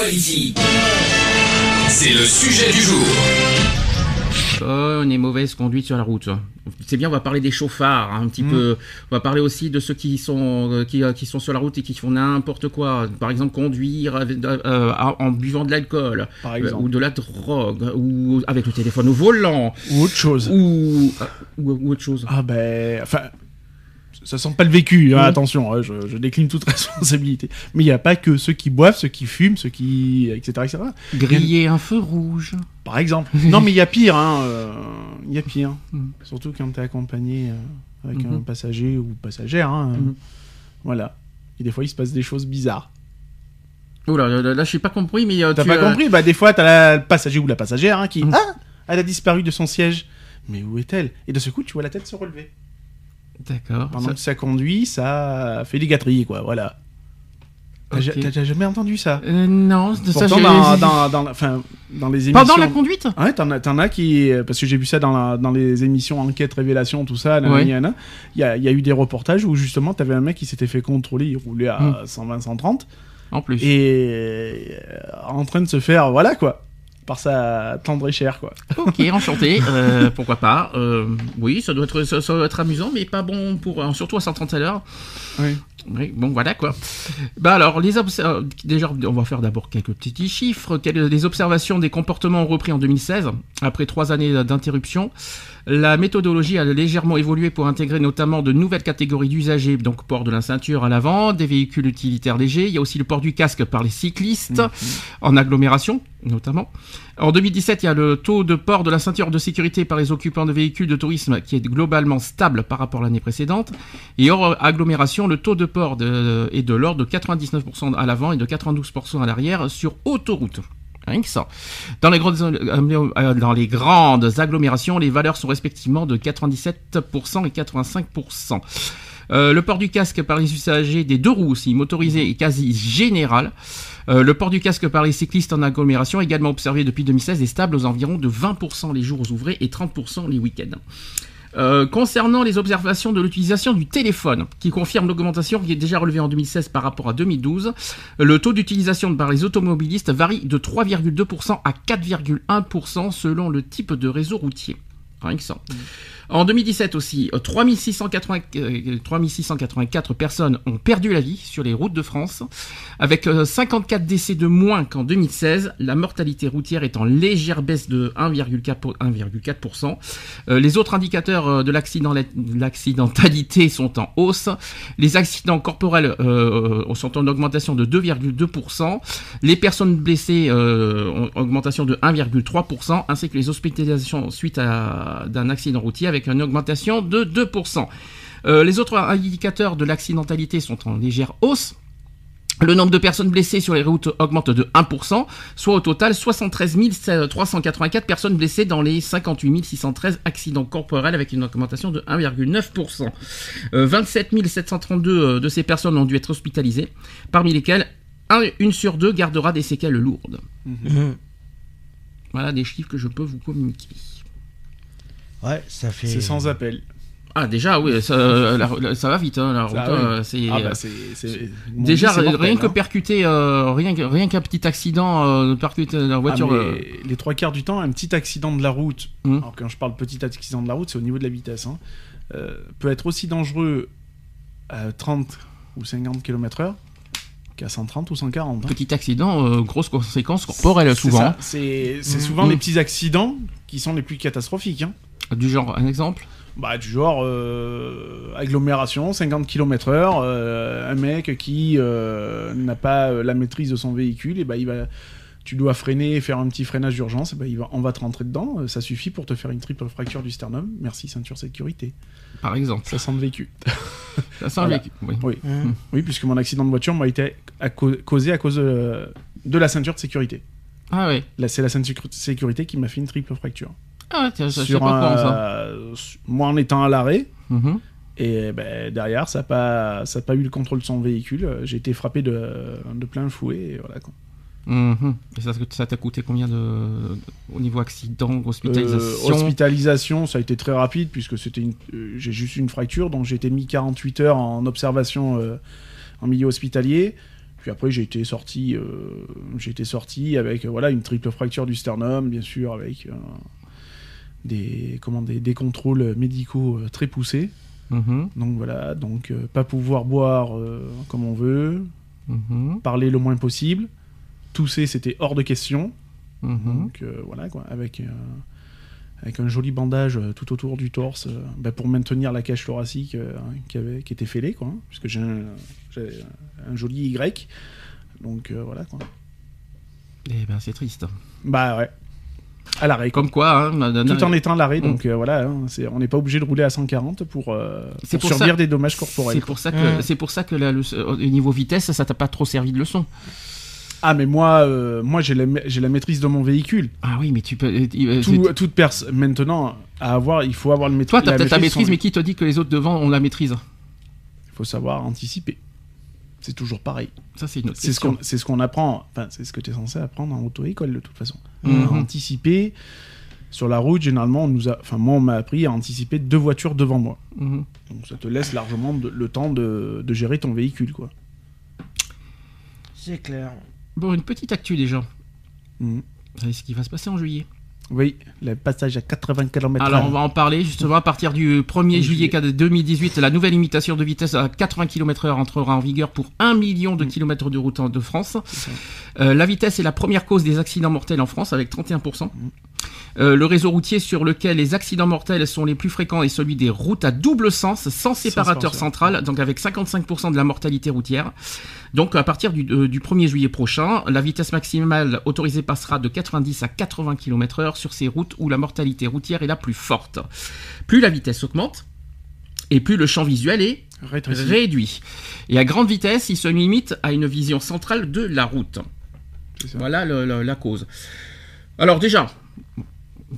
Equality. C'est le sujet du jour. Bonne et mauvaise conduite sur la route. C'est bien, on va parler des chauffards hein, un petit Mm. peu. On va parler aussi de ceux qui sont euh, qui, euh, qui sont sur la route et qui font n'importe quoi. Par exemple, conduire avec- euh, en buvant de l'alcool Par euh, exemple. ou de la drogue ou avec le téléphone au volant Ou autre chose. ou ou, ou autre chose. Ah ben, enfin, ça sent pas le vécu, hein, Mhm. attention, hein, je, je décline toute responsabilité. Mais il n'y a pas que ceux qui boivent, ceux qui fument, ceux qui... etc. etc. Griller un feu rouge. Par exemple. non mais il y a pire, hein, euh, il y a pire. Mhm. Surtout quand t'es accompagné euh, avec Mhm. un passager ou passagère. hein, euh, Mhm. Voilà. Et des fois il se passe des choses bizarres. Oh là, là, là, là, j'ai pas compris, mais T'as pas compris Bah des fois t'as la- le passager ou la passagère hein, qui... Mhm. Ah Elle a disparu de son siège. Mais où est-elle? Et de ce coup tu vois la tête se relever. D'accord. Pendant Ça- que ça conduit, ça fait des gâteries, quoi, voilà. T'as Ok. ja- T'as jamais entendu ça? Euh, non, de ça Pourtant, dans, dans, dans, la- enfin, dans les émissions... pendant la conduite? Ouais, t'en as, as qui... Parce que j'ai vu ça dans, la- dans les émissions Enquête, Révélation, tout ça, Ouais. il y a, il y a eu des reportages où justement t'avais un mec qui s'était fait contrôler, il roulait à Mm. 120, 130, En plus. et euh, en train de se faire, voilà quoi, par sa tendre et chère, quoi. Ok, enchanté. euh, pourquoi pas euh, Oui, ça doit être ça, ça doit être amusant, mais pas bon pour euh, surtout à 130 à l'heure. Oui. Oui, bon voilà quoi. Bah alors les euh, déjà on va faire d'abord quelques petits chiffres. Quelles- Les observations des comportements ont repris en 2016 après trois années d'interruption. La méthodologie a légèrement évolué pour intégrer notamment de nouvelles catégories d'usagers, donc port de la ceinture à l'avant, des véhicules utilitaires légers. Il y a aussi le port du casque par les cyclistes en agglomération notamment. En 2017, il y a le taux de port de la ceinture de sécurité par les occupants de véhicules de tourisme qui est globalement stable par rapport à l'année précédente. Et hors agglomération, le taux de port de- est de l'ordre de 99% à l'avant et de 92% à l'arrière sur autoroute. Rien que ça. Dans les, grandes, euh, dans les grandes agglomérations, les valeurs sont respectivement de 97% et 85%. Euh, le port du casque par les usagers des deux roues aussi, motorisés est quasi général. Euh, le port du casque par les cyclistes en agglomération, également observé depuis 2016, est stable aux environs de 20% les jours ouvrés et 30% les week-ends. Euh, concernant les observations de l'utilisation du téléphone, qui confirme l'augmentation qui est déjà relevée en 2016 par rapport à 2012, le taux d'utilisation par les automobilistes varie de 3,2% à 4,1% selon le type de réseau routier. Rien que ça. En 2017 aussi, euh, 3680 euh, 3684 personnes ont perdu la vie sur les routes de France. Avec euh, 54 décès de moins qu'en 2016, la mortalité routière est en légère baisse de 1,4%. pour- 1,4%. Euh, les autres indicateurs euh, de l'accident- l'accidentalité sont en hausse. Les accidents corporels euh, sont en augmentation de 2,2%. Les personnes blessées euh, ont en augmentation de 1,3%, ainsi que les hospitalisations suite à d'un accident routier avec une augmentation de 2%. Euh, les autres indicateurs de l'accidentalité sont en légère hausse. Le nombre de personnes blessées sur les routes augmente de 1%, soit au total 73 384 personnes blessées dans les 58 613 accidents corporels avec une augmentation de 1,9%. Euh, 27 732 euh, de ces personnes ont dû être hospitalisées, parmi lesquelles un- une sur deux gardera des séquelles lourdes. Mhm. Voilà des chiffres que je peux vous communiquer. Ouais, ça fait. C'est sans appel. Ah déjà oui, ça, la- la- ça va vite hein, la route. Ah, euh, c'est Ah bah déjà rien que hein. percuter euh, rien rien qu'un petit accident euh, percuter la Ah, voiture euh, Les trois quarts du temps, un petit accident de la route, Hmm. alors quand je parle petit accident de la route, c'est au niveau de la vitesse, hein, euh, peut être aussi dangereux à 30 ou 50 km/h qu'à 130 ou 140. hein. petit accident euh, grosse conséquence corporelle C'est souvent C'est c'est souvent Mm. les petits accidents qui sont les plus catastrophiques. Du genre un exemple Bah, du genre euh, agglomération, 50 km/h, un mec qui euh, n'a pas euh, la maîtrise de son véhicule, et bah, il va tu dois freiner, faire un petit freinage d'urgence, ben, il va, on va te rentrer dedans. euh, Ça suffit pour te faire une triple fracture du sternum. Merci ceinture sécurité. Par exemple. Ça sent le vécu. Ça sent Voilà. avec- oui. Oui. Mmh. Oui, puisque mon accident de voiture m'a été à causé à cause de, de la ceinture de sécurité. Ah ouais. Là, c'est la ceinture de sécurité qui m'a fait une triple fracture. Ah ouais, tiens, ça, je sais Sur pas un- comment ça. euh, moi en étant à l'arrêt, Mhm. et ben, derrière, ça n'a pas, ça a pas eu le contrôle de son véhicule. J'ai été frappé de, de plein fouet. Et voilà, quoi. Mhm. Et ça, ça t'a coûté combien de, au niveau accident, Euh, hospitalisation hospitalisation, ça a été très rapide puisque c'était une- euh, j'ai juste une fracture, donc j'ai été mis 48 heures en observation euh, en milieu hospitalier. Puis après, j'ai été sorti, euh, j'ai été sorti avec euh, voilà une triple fracture du sternum, bien sûr, avec euh, des, comment, des, des contrôles médicaux euh, très poussés. Mhm. Donc voilà, donc euh, pas pouvoir boire euh, comme on veut, Mhm. parler le moins possible. Tousser, c'était hors de question. Mhm. Donc euh, voilà quoi, avec, avec un joli bandage tout autour du torse bah, pour maintenir la cage thoracique euh, qui, avait, qui était fêlée, quoi, hein, puisque j'ai un, joli Y. Donc voilà quoi. Eh ben, c'est triste. Bah ouais. À l'arrêt. Comme quoi, hein, Tout en étant à l'arrêt, Mm. donc euh, voilà, hein, c'est- on n'est pas obligé de rouler à 140 pour, euh, C'est pour pour subir ça- des dommages c'est corporels. pour ça que Mhm. c'est pour ça que la- le, au niveau vitesse, ça t'a pas trop servi de leçon. Ah mais moi, euh, moi j'ai la, ma- j'ai la maîtrise de mon véhicule. Ah oui, mais tu peux. euh, euh, Tout- c'est- toute personne maintenant à avoir, il faut avoir le maîtrise. Toi, t'as peut-être ta de son maîtrise, mais qui te dit que les autres devant ont la maîtrise? Il faut savoir anticiper. C'est toujours pareil. Ça, c'est une autre C'est ce qu'on c'est ce qu'on apprend, enfin, c'est ce que tu es censé apprendre en auto-école de toute façon. Mhm. Anticiper. Sur la route, généralement, on nous a, enfin, moi, on m'a appris à anticiper deux voitures devant moi. Mhm. Donc ça te laisse largement de- le temps de, de gérer ton véhicule, quoi. C'est clair. Bon, une petite actu déjà. Mhm. Vous savez ce qui va se passer en juillet Oui, le passage à 80 km Alors, on va en parler justement à partir du 1er juillet juillet. 2018. La nouvelle limitation de vitesse à 80 km/h entrera en vigueur pour 1 million de kilomètres de route en- de France. Euh, la vitesse est la première cause des accidents mortels en France avec 31%. Euh, le réseau routier sur lequel les accidents mortels sont les plus fréquents est celui des routes à double sens, sans séparateur central, donc avec 55% de la mortalité routière. Donc à partir du, euh, du 1er juillet prochain, la vitesse maximale autorisée passera de 90 à 80 km/h sur ces routes où la mortalité routière est la plus forte. Plus la vitesse augmente, et plus le champ visuel est réduit. Et à grande vitesse, il se limite à une vision centrale de la route. Voilà le- le- la cause. Alors déjà,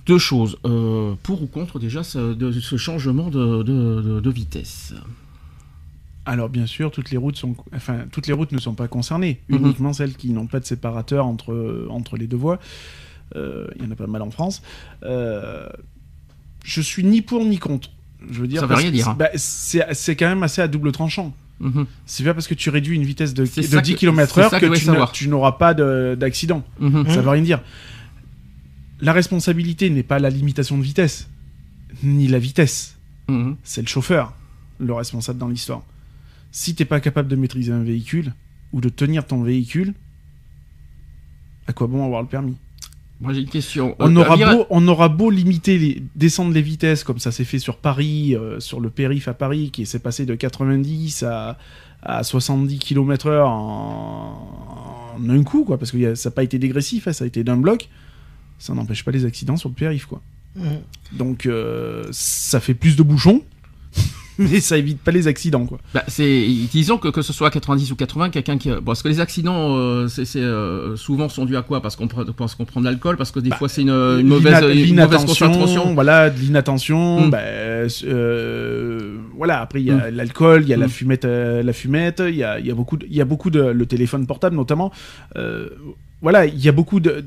deux choses. Euh, pour ou contre déjà ce, de, ce changement de, de- de- de vitesse Alors bien sûr, toutes les routes sont, enfin toutes les routes ne sont pas concernées, Mhm. uniquement celles qui n'ont pas de séparateur entre entre les deux voies. Euh, Il y en a pas mal en France. Euh, je suis ni pour ni contre. Je veux dire, Ça veut rien dire, c'est- hein. bah, c'est quand même assez à double tranchant. Mhm. C'est pas parce que tu réduis une vitesse de, de ça 10 que- km/h que, tu n'auras pas de- d'accident. Mhm. Ça veut rien dire. La responsabilité n'est pas la limitation de vitesse, ni la vitesse. Mhm. C'est le chauffeur, le responsable dans l'histoire. Si t'es pas capable de maîtriser un véhicule ou de tenir ton véhicule, à quoi bon avoir le permis? Moi j'ai une question. on aura, beau, on aura beau limiter, les, descendre les vitesses comme ça s'est fait sur Paris, euh, sur le périph à Paris, qui s'est passé de 90 à, à 70 km/h en, en un coup, quoi, parce que ça n'a pas été dégressif, hein, ça a été d'un bloc. Ça n'empêche pas les accidents sur le périph, quoi. Mhm. Donc euh, ça fait plus de bouchons, mais ça évite pas les accidents, quoi. Bah, c'est disons que que ce soit à 90 ou 80, quelqu'un qui bon, parce que les accidents euh, c'est euh, souvent sont dus à quoi? Parce qu'on prend parce qu'on prend de l'alcool, parce que des Bah, fois c'est une, une mauvaise une mauvaise concentration. voilà, de l'inattention. Mm. bah, euh, voilà, après il y a l'alcool, il y a la Mm. fumette, euh, la fumette, il y a, il y a beaucoup, de, il y a beaucoup de le téléphone portable notamment. Euh, voilà, il y a beaucoup de,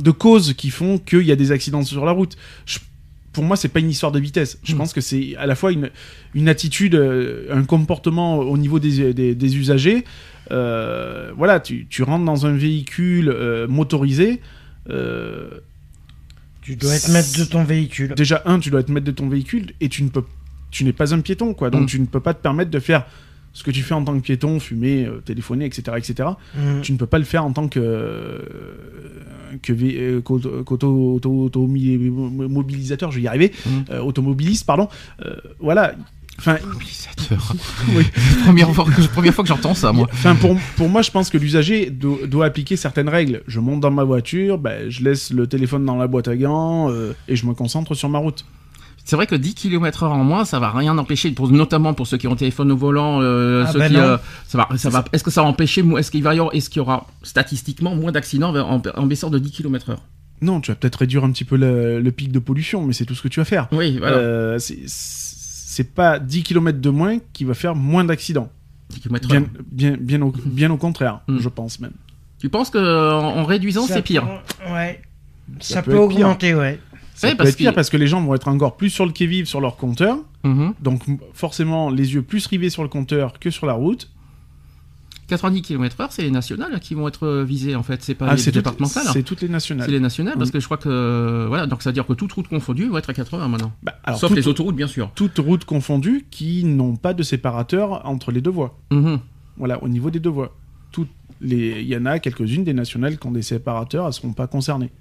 de causes qui font qu'il y a des accidents sur la route. Je- pour moi, c'est pas une histoire de vitesse. Je Mm. pense que c'est à la fois une, une attitude, euh, un comportement au niveau des, des, des usagers. Euh, voilà, tu, tu rentres dans un véhicule euh, motorisé. Tu dois être maître de ton véhicule. déjà un tu dois être maître de ton véhicule et tu ne peux tu n'es pas un piéton quoi donc Mm. tu ne peux pas te permettre de faire ce que tu fais en tant que piéton fumer euh, téléphoner etc etc Mhm. tu ne peux pas le faire en tant que euh, que euh, qu'auto- qu'auto- auto- auto- mobilisateur je vais y arriver Mm. euh, automobiliste pardon voilà Enfin, Utilisateur. première, fois que, première fois que j'entends ça, moi. Enfin, pour, pour moi, je pense que l'usager do- doit appliquer certaines règles. Je monte dans ma voiture, ben, je laisse le téléphone dans la boîte à gants et je me concentre sur ma route. C'est vrai que 10 km/h en moins, ça va rien empêcher, pour, notamment pour ceux qui ont téléphone au volant, euh, Ah ceux qui, non. euh, ça va, ça va, est-ce que ça va empêcher, est-ce qu'il va y avoir, est-ce qu'il y aura statistiquement moins d'accidents en, en baissant de 10 km/h Non, tu vas peut-être réduire un petit peu le, le pic de pollution, mais c'est tout ce que tu vas faire. Oui, voilà. Euh, c'est- pas 10 km de moins qui va faire moins d'accidents. 10 km/h. Bien, bien, bien, au, bien au contraire, Mm. je pense même. Tu penses que en, en réduisant, c'est pire? Ouais. Ça, peut peut, être pire. augmenter, ouais. Ça Ouais, peut parce être pire que- parce que les gens vont être encore plus sur le qui-vive sur leur compteur. Mhm. Donc forcément, les yeux plus rivés sur le compteur que sur la route. 90 km/h, c'est les nationales qui vont être euh, visées en fait, c'est pas Ah, les départementales. hein. c'est toutes les nationales. C'est les nationales parce que je crois que euh, voilà donc ça veut dire que toute route confondue va être à 80 maintenant. Bah, alors, Sauf les autoroutes bien sûr. toutes routes confondues qui n'ont pas de séparateur entre les deux voies. Mhm. Voilà, au niveau des deux voies. Toutes les... Il y en a quelques-unes des nationales qui ont des séparateurs, elles ne seront pas concernées.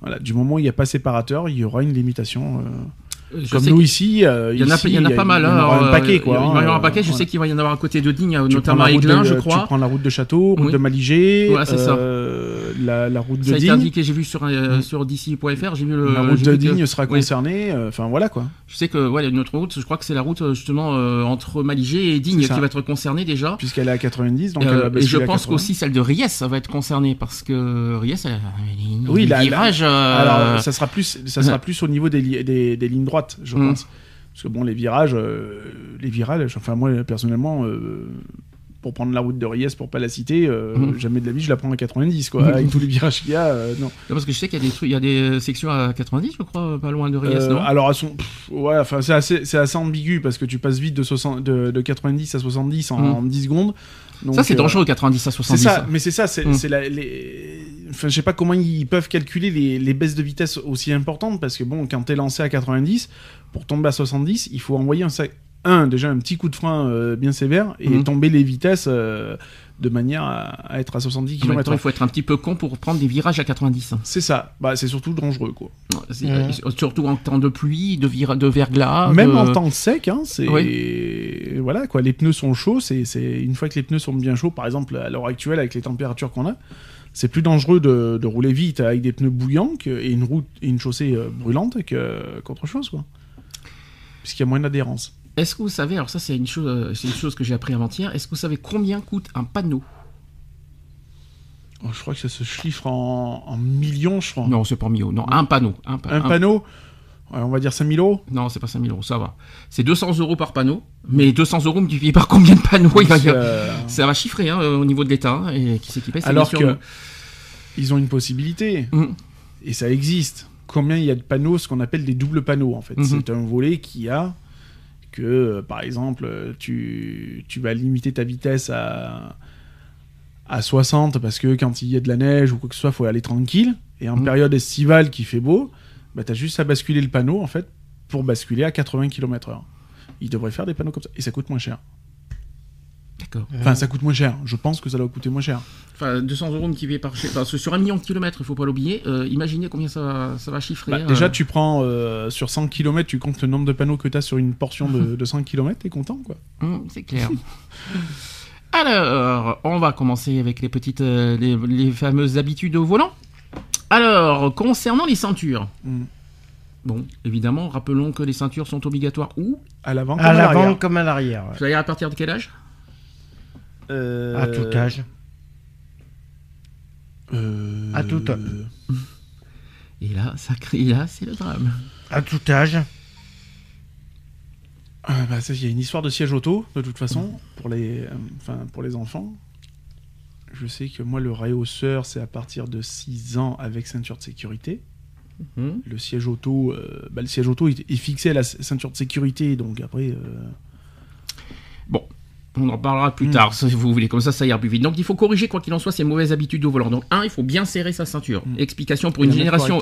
Voilà, du moment où il n'y a pas séparateur, il y aura une limitation. euh, Je Comme nous que- ici, euh, Il y en a, ici, il y en a pas mal. Il y en aura hein, un paquet, euh, quoi. Il va y avoir un hein, paquet. Je sais qu'il va y en avoir à côté de Digne, Tu prends notamment à de- je Tu crois. prends la route de Château, route Oui. de Maligé, Voilà, c'est ça. La, la route de Ça a été Digne. indiqué, j'ai vu sur, euh, Mm. sur d'ici.fr, j'ai vu le. La route de que- Digne sera concernée. euh, Enfin, voilà, quoi. Je sais que ouais, notre route, je crois que c'est la route euh, justement euh, entre Maligé et Digne qui va être concernée déjà. Puisqu'elle est à 90, donc Euh, elle va et je pense 80. qu'aussi celle de Ries ça va être concernée parce que Ries, elle a une Oui, la- virage. Alors, ça sera plus, ça sera Ouais. plus au niveau des, li- des, des lignes droites, je Mm. pense. Parce que bon, les virages, les virages, enfin moi personnellement, pour prendre la route de Riez, pour pas la citer, euh, Mm. jamais de la vie je la prends à 90, quoi. Avec tous les virages qu'il y a, euh, non. Parce que je sais qu'il y a des trucs, il y a des sections à 90, je crois, pas loin de Ries, Euh, non? alors sont, pff, ouais, enfin c'est assez, c'est assez ambigu parce que tu passes vite de, 60 de, de 90 à 70 en, Mm. en 10 secondes. Donc, Ça, c'est euh, dangereux, 90 à C'est 70. ça, mais c'est ça, c'est Mm. c'est la- les. Enfin, je sais pas comment ils peuvent calculer les, les baisses de vitesse aussi importantes parce que bon, quand t'es lancé à 90, pour tomber à 70, il faut envoyer un, sac- un déjà un petit coup de frein euh, bien sévère et Mm. tomber les vitesses euh, de manière à, à être à 70 En même temps, km/h. il faut être un petit peu con pour prendre des virages à 90. C'est ça, bah, c'est surtout dangereux quoi. Mhm. euh, Surtout en temps de pluie, de, vira- de verglas. Même de- en temps sec, hein, c'est voilà quoi. Les pneus sont chauds. C'est c'est- une fois que les pneus sont bien chauds, par exemple à l'heure actuelle avec les températures qu'on a, c'est plus dangereux de, de rouler vite avec des pneus bouillants que- et une route et une chaussée brûlante qu'autre chose quoi. Puisqu'il y a moins d'adhérence. Est-ce que vous savez, alors ça c'est une chose, euh, c'est une chose que j'ai appris avant-hier. Est-ce que vous savez combien coûte un panneau? Oh, je crois que ça se chiffre en, en millions, je crois. Non, c'est pas million. Non, un panneau. Un, pa- Un un- panneau, on va dire 5000 euros? Non, c'est pas 5000 euros, ça va. C'est 200 euros par panneau. Mais 200 euros multiplié par combien de panneaux il va euh, Ça va chiffrer hein, au niveau de l'État. hein, et qui c'est qui paye Alors que ils ont une possibilité. Mm. et ça existe. Combien il y a de panneaux, ce qu'on appelle des doubles panneaux en fait. Mhm. C'est un volet qui a que, euh, par exemple, tu, tu vas limiter ta vitesse à, à 60 parce que quand il y a de la neige ou quoi que ce soit, faut aller tranquille. Et en Mhm. période estivale qui fait beau, bah, tu as juste à basculer le panneau en fait pour basculer à 80 km/h. Ils devraient faire des panneaux comme ça. Et ça coûte moins cher. D'accord. Enfin, ça coûte moins cher. Je pense que ça doit coûter moins cher. Enfin, 200 euros multiplié par. Que sur un million de kilomètres, il faut pas l'oublier. euh, imaginez combien ça va, ça va chiffrer. Bah, euh. déjà, tu prends euh, sur 100 km, tu comptes le nombre de panneaux que tu as sur une portion de, de 100 km, t'es content quoi. Hum, c'est clair. Alors, on va commencer avec les petites, euh, les, les fameuses habitudes au volant. Alors, concernant les ceintures. Mm. Bon, évidemment, rappelons que les ceintures sont obligatoires où? À l'avant comme À à l'arrière. l'avant comme à l'arrière. ouais. C'est-à-dire à partir de quel âge? Euh, À tout âge. euh, À tout âge. Et là, ça crie, là, c'est le drame. À tout âge. Ah, bah, il y a une histoire de siège auto, de toute façon, pour les, euh, enfin, pour les enfants. Je sais que moi, le réhausseur, c'est à partir de 6 ans avec ceinture de sécurité. Hum. Le siège auto, euh, bah, le siège auto est, est fixé à la ceinture de sécurité, donc après. euh, On en parlera plus Mm. tard, si vous voulez, comme ça, ça ira plus vite. Donc, il faut corriger, quoi qu'il en soit, ces mauvaises habitudes au volant. Donc, un, il faut bien serrer sa ceinture. Mm. Explication pour une génération.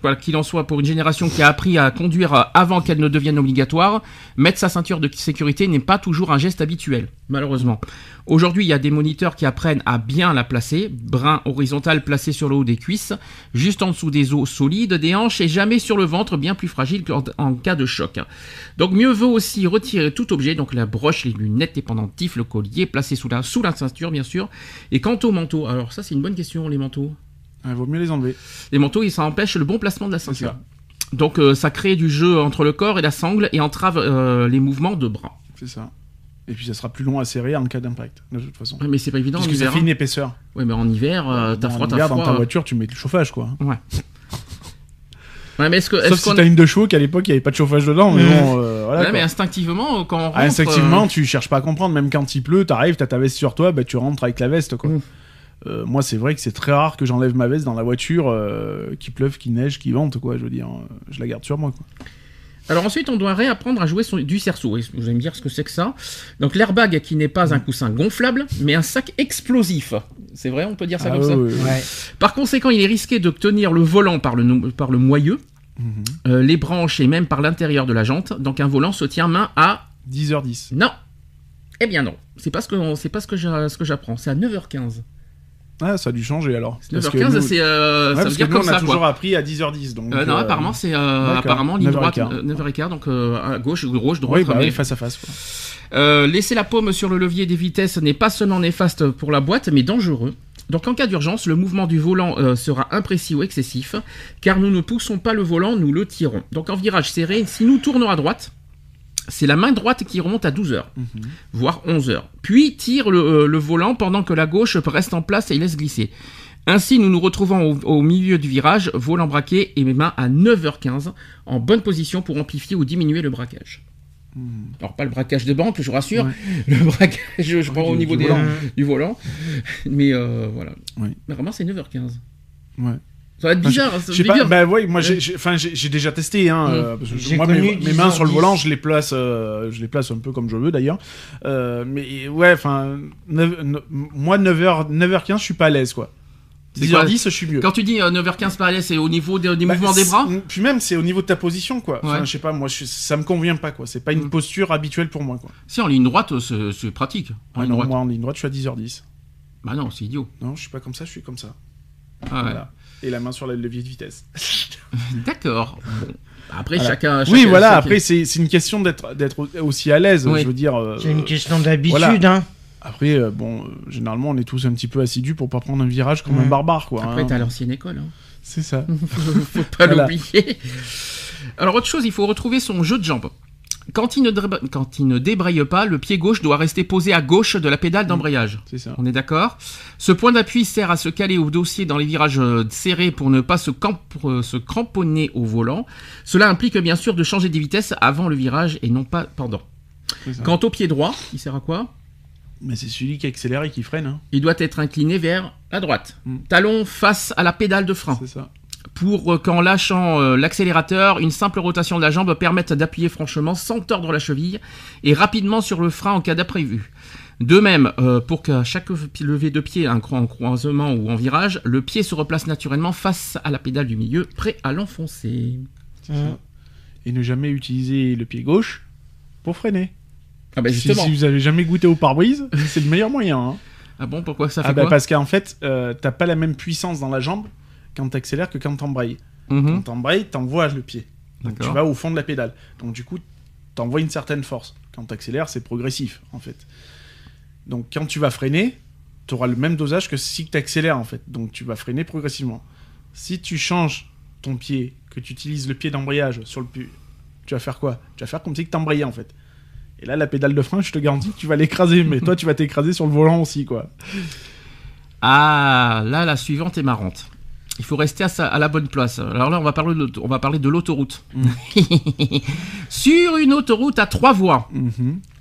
Quoi qu'il en soit, pour une génération qui a appris à conduire avant qu'elle ne devienne obligatoire, mettre sa ceinture de sécurité n'est pas toujours un geste habituel, malheureusement. Aujourd'hui, il y a des moniteurs qui apprennent à bien la placer, brin horizontal placé sur le haut des cuisses, juste en dessous des os solides, des hanches et jamais sur le ventre, bien plus fragile qu'en en cas de choc. Donc mieux vaut aussi retirer tout objet, donc la broche, les lunettes, les pendentifs, le collier, placé sous la, sous la ceinture bien sûr. Et quant au manteau, alors ça c'est une bonne question les manteaux. Il vaut mieux les enlever. Les manteaux, ça empêche le bon placement de la ceinture. Donc euh, ça crée du jeu entre le corps et la sangle et entrave euh, les mouvements de bras. C'est ça. Et puis ça sera plus long à serrer en cas d'impact, de toute façon. Ouais, mais c'est pas évident en Parce que ça fait hein. une épaisseur. Ouais, mais en hiver, euh, t'as froid, t'as froid. dans ta voiture, tu mets le chauffage, quoi. Ouais. Ouais, mais est-ce que, Sauf si t'as une de chevaux qu'à l'époque, il n'y avait pas de chauffage dedans, mais bon, euh, voilà. Ouais, quoi. mais instinctivement, quand on rentre, Ah, instinctivement, euh, tu cherches pas à comprendre, même quand il pleut, t'arrives, t'as ta veste sur toi, bah, tu rentres avec la veste, quoi. Mm. Euh, moi, c'est vrai que c'est très rare que j'enlève ma veste dans la voiture, euh, qu'il pleuve, qu'il neige, qu'il vente, quoi. Je veux dire, euh, je la garde sur moi, quoi. Alors ensuite, on doit réapprendre à jouer son- du cerceau. Et Vous allez me dire ce que c'est que ça. Donc l'airbag qui n'est pas un coussin gonflable, mais un sac explosif. C'est vrai, on peut dire ça Ah, comme ça. ouais. Ouais. Par conséquent, il est risqué de tenir le volant par le, par le moyeu, Mhm. euh, les branches et même par l'intérieur de la jante. Donc un volant se tient main à... 10h10. Non Eh bien non, c'est pas ce que, c'est pas ce que j'a- ce que j'apprends. C'est à 9h15. Ah, ça a dû changer alors. Parce que 9h15, nous- c'est... euh, Ouais, ça veut dire nous, comme on a ça, toujours quoi. appris à 10h10. Donc, Euh, non, euh, apparemment, c'est euh, apparemment ligne droite, 9h15. euh, 9h15, donc à gauche, gauche, droite. Oui, bah mais- oui, face à face. Quoi. Laisser la paume sur le levier des vitesses n'est pas seulement néfaste pour la boîte, mais dangereux. Donc en cas d'urgence, le mouvement du volant euh, sera imprécis ou excessif, car nous ne poussons pas le volant, nous le tirons. Donc en virage serré, si nous tournons à droite, c'est la main droite qui remonte à 12 heures, voire 11 heures. Puis tire le, euh, le volant pendant que la gauche reste en place et laisse glisser. Ainsi, nous nous retrouvons au, au milieu du virage, volant braqué et mes mains à 9h15, en bonne position pour amplifier ou diminuer le braquage. Alors pas le braquage de banque, je vous rassure, Ouais. le braquage, je, je prends du- au niveau du des- volant. du volant, mais euh, voilà. Mais vraiment c'est 9h15. Ouais. Ça va être bizarre, ça Je sais va pas, être bah ouais, moi j'ai- j'ai enfin, j'ai j'ai déjà testé, hein, Mm. euh, parce que moi mes, mes mains sur le 10h10. volant, je les place, euh, je les place un peu comme je veux d'ailleurs. Euh, mais ouais, enfin, moi 9h, 9h15, je suis pas à l'aise quoi. C'est quoi 10h10, je suis mieux. Quand tu dis euh, 9h15 par c'est au niveau des, des Bah, mouvements des bras? Puis même, c'est au niveau de ta position quoi. Enfin, Ouais. je sais pas, moi je, ça me convient pas quoi. C'est pas une Mm. posture habituelle pour moi quoi. Si en ligne droite, euh, c'est pratique. En Ah ligne non, droite. moi en ligne droite, je suis à 10h10. Bah non, c'est idiot. Non, je suis pas comme ça, je suis comme ça. Ah ouais. Voilà. Et la main sur le levier de vitesse. D'accord. Après, Voilà. chacun, oui, chacun- voilà, chacun- après c'est c'est une question d'être d'être aussi à l'aise, Oui. je veux dire. euh, C'est une question d'habitude, voilà. hein. Après, euh, bon, euh, généralement, on est tous un petit peu assidus pour pas prendre un virage comme Ouais. un barbare, quoi. Après, hein. t'as l'ancienne école. Hein. C'est ça. faut pas Voilà. l'oublier. Alors autre chose, il faut retrouver son jeu de jambes. Quand il, ne dra- quand il ne débraye pas, le pied gauche doit rester posé à gauche de la pédale d'embrayage. C'est ça. On est d'accord? Ce point d'appui sert à se caler au dossier dans les virages euh, serrés pour ne pas se, euh, se cramponner au volant. Cela implique bien sûr de changer des vitesses avant le virage et non pas pendant. Quant au pied droit, il sert à quoi? Mais c'est celui qui accélère et qui freine, hein. Il doit être incliné vers la droite. Mm. Talon face à la pédale de frein. C'est ça. Pour euh, qu'en lâchant euh, l'accélérateur, une simple rotation de la jambe permette d'appuyer franchement sans tordre la cheville et rapidement sur le frein en cas d'imprévu. De même, euh, pour qu'à chaque levé de pied, un cro- en croisement ou en virage, le pied se replace naturellement face à la pédale du milieu, prêt à l'enfoncer. Et ne jamais utiliser le pied gauche pour freiner. Ah bah Si, justement. si vous avez jamais goûté au pare-brise, c'est le meilleur moyen. hein. Ah bon, pourquoi ça fait Ah bah quoi? parce qu'en fait, euh, t'as pas la même puissance dans la jambe quand t'accélères que quand t'embrayes. Mhm. Quand t'embrayes, t'envoies le pied. Donc tu vas au fond de la pédale. Donc du coup, t'envoies une certaine force. Quand t'accélères, c'est progressif, en fait. Donc quand tu vas freiner, t'auras le même dosage que si t'accélères, en fait. Donc tu vas freiner progressivement. Si tu changes ton pied, que tu utilises le pied d'embrayage sur le pu, tu vas faire quoi? Tu vas faire comme si que t'embrayais, en fait. Et là, la pédale de frein, je te garantis que tu vas l'écraser, mais toi, tu vas t'écraser sur le volant aussi, quoi. Ah, là, la suivante est marrante. Il faut rester à, sa- à la bonne place. Alors là, on va parler de, l'auto- on va parler de l'autoroute. Sur une autoroute à trois voies,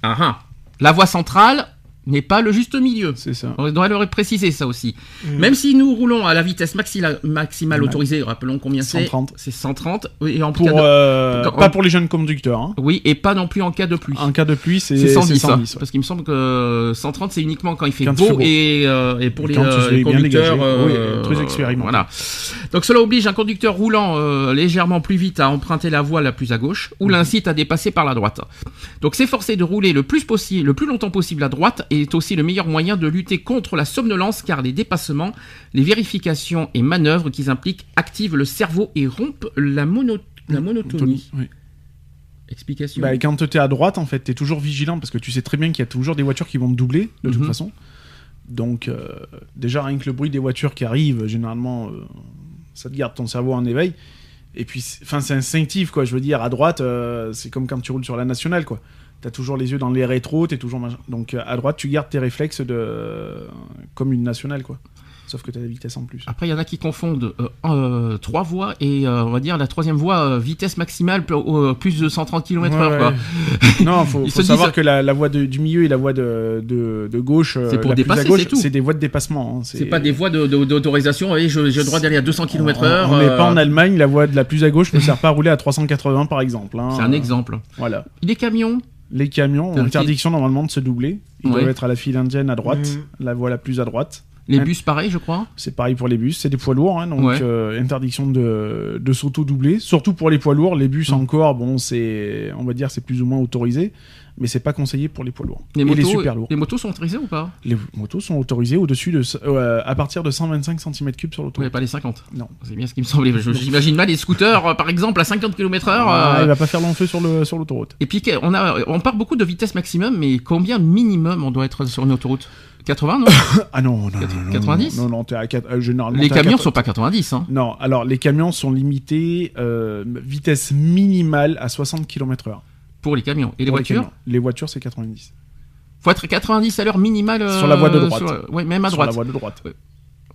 ah. La voie centrale n'est pas le juste milieu. C'est ça. On doit le préciser ça aussi. Mm. Même si nous roulons à la vitesse maximale autorisée, rappelons combien c'est 130. C'est 130. Oui, Et en Pour, cas de- euh, pas pour les jeunes conducteurs. Hein. Oui, et pas non plus en cas de pluie. En cas de pluie, c'est C'est 110, c'est 110, hein, ouais. parce qu'il me semble que 130 c'est uniquement quand il fait Quand il beau, fait beau. Et, euh, et pour Et les euh, conducteurs. Oui, euh, très expérimentés. Voilà. Donc cela oblige un conducteur roulant euh, légèrement plus vite à emprunter la voie la plus à gauche ou Mhm. l'incite à dépasser par la droite. Donc s'efforcer de rouler le plus possible, le plus longtemps possible à droite est aussi le meilleur moyen de lutter contre la somnolence car les dépassements, les vérifications et manœuvres qu'ils impliquent activent le cerveau et rompent la, mono- la monotonie. Oui. Explication. Bah, quand tu es à droite, en fait, tu es toujours vigilant parce que tu sais très bien qu'il y a toujours des voitures qui vont te doubler, de toute Mhm. façon. Donc, euh, déjà, rien que le bruit des voitures qui arrivent, généralement, euh, ça te garde ton cerveau en éveil. Et puis, enfin, c'est instinctif, quoi. Je veux dire, à droite, euh, c'est comme quand tu roules sur la nationale, quoi. T'as toujours les yeux dans les rétros, t'es toujours machin. Donc, euh, à droite, tu gardes tes réflexes de comme une nationale, quoi. Sauf que t'as la vitesse en plus. Après, il y en a qui confondent euh, euh, trois voies et euh, on va dire la troisième voie euh, vitesse maximale pl- euh, plus de 130 km/h. Ouais, non, faut, faut savoir disent- que la, la voie de- du milieu et la voie de, de, de gauche, euh, C'est pour la plus dépasser, à gauche, c'est tout. c'est des voies de dépassement. hein. C'est pas des voies de- de- d'autorisation. et je- J'ai le droit d'aller à 200 km/h. On n'est euh, pas en Allemagne, la voie de la plus à gauche ne sert pas à rouler à 380 par exemple. hein. C'est un exemple. Voilà. Les camions, Les camions ont interdiction normalement de se doubler. Ils Ouais. doivent être à la file indienne à droite, Mm. la voie la plus à droite. les bus, pareil, je crois. C'est pareil pour les bus, c'est des poids lourds, hein, donc Ouais. euh, interdiction de, de s'auto-doubler. Surtout pour les poids lourds, les bus Mm. encore, bon, c'est, on va dire, c'est plus ou moins autorisé, mais c'est pas conseillé pour les poids lourds. Les Et motos, les super lourds. les motos sont autorisées ou pas Les motos sont autorisées au-dessus de, euh, à partir de 125 cm3 sur l'auto. Oui, pas les 50. Non. C'est bien ce qui me semblait. J'imagine mal les scooters, euh, par exemple, à 50 km/h. Ah, euh, il va pas faire long feu sur le sur l'autoroute. Et puis on a, on parle beaucoup de vitesse maximum, mais combien minimum on doit être sur une autoroute? 80, non? Ah non, non, non, non, 90? Non, non, t'es à quatre- euh, généralement. Les camions quatre- sont pas 90, hein. Non, alors les camions sont limités euh, vitesse minimale à 60 km/h. Pour les camions. Et les Pour voitures. Les voitures, c'est 90. Faut être 90 à l'heure minimale. euh, Sur la voie de droite. sur- Ouais, même à Sur droite. la voie de droite.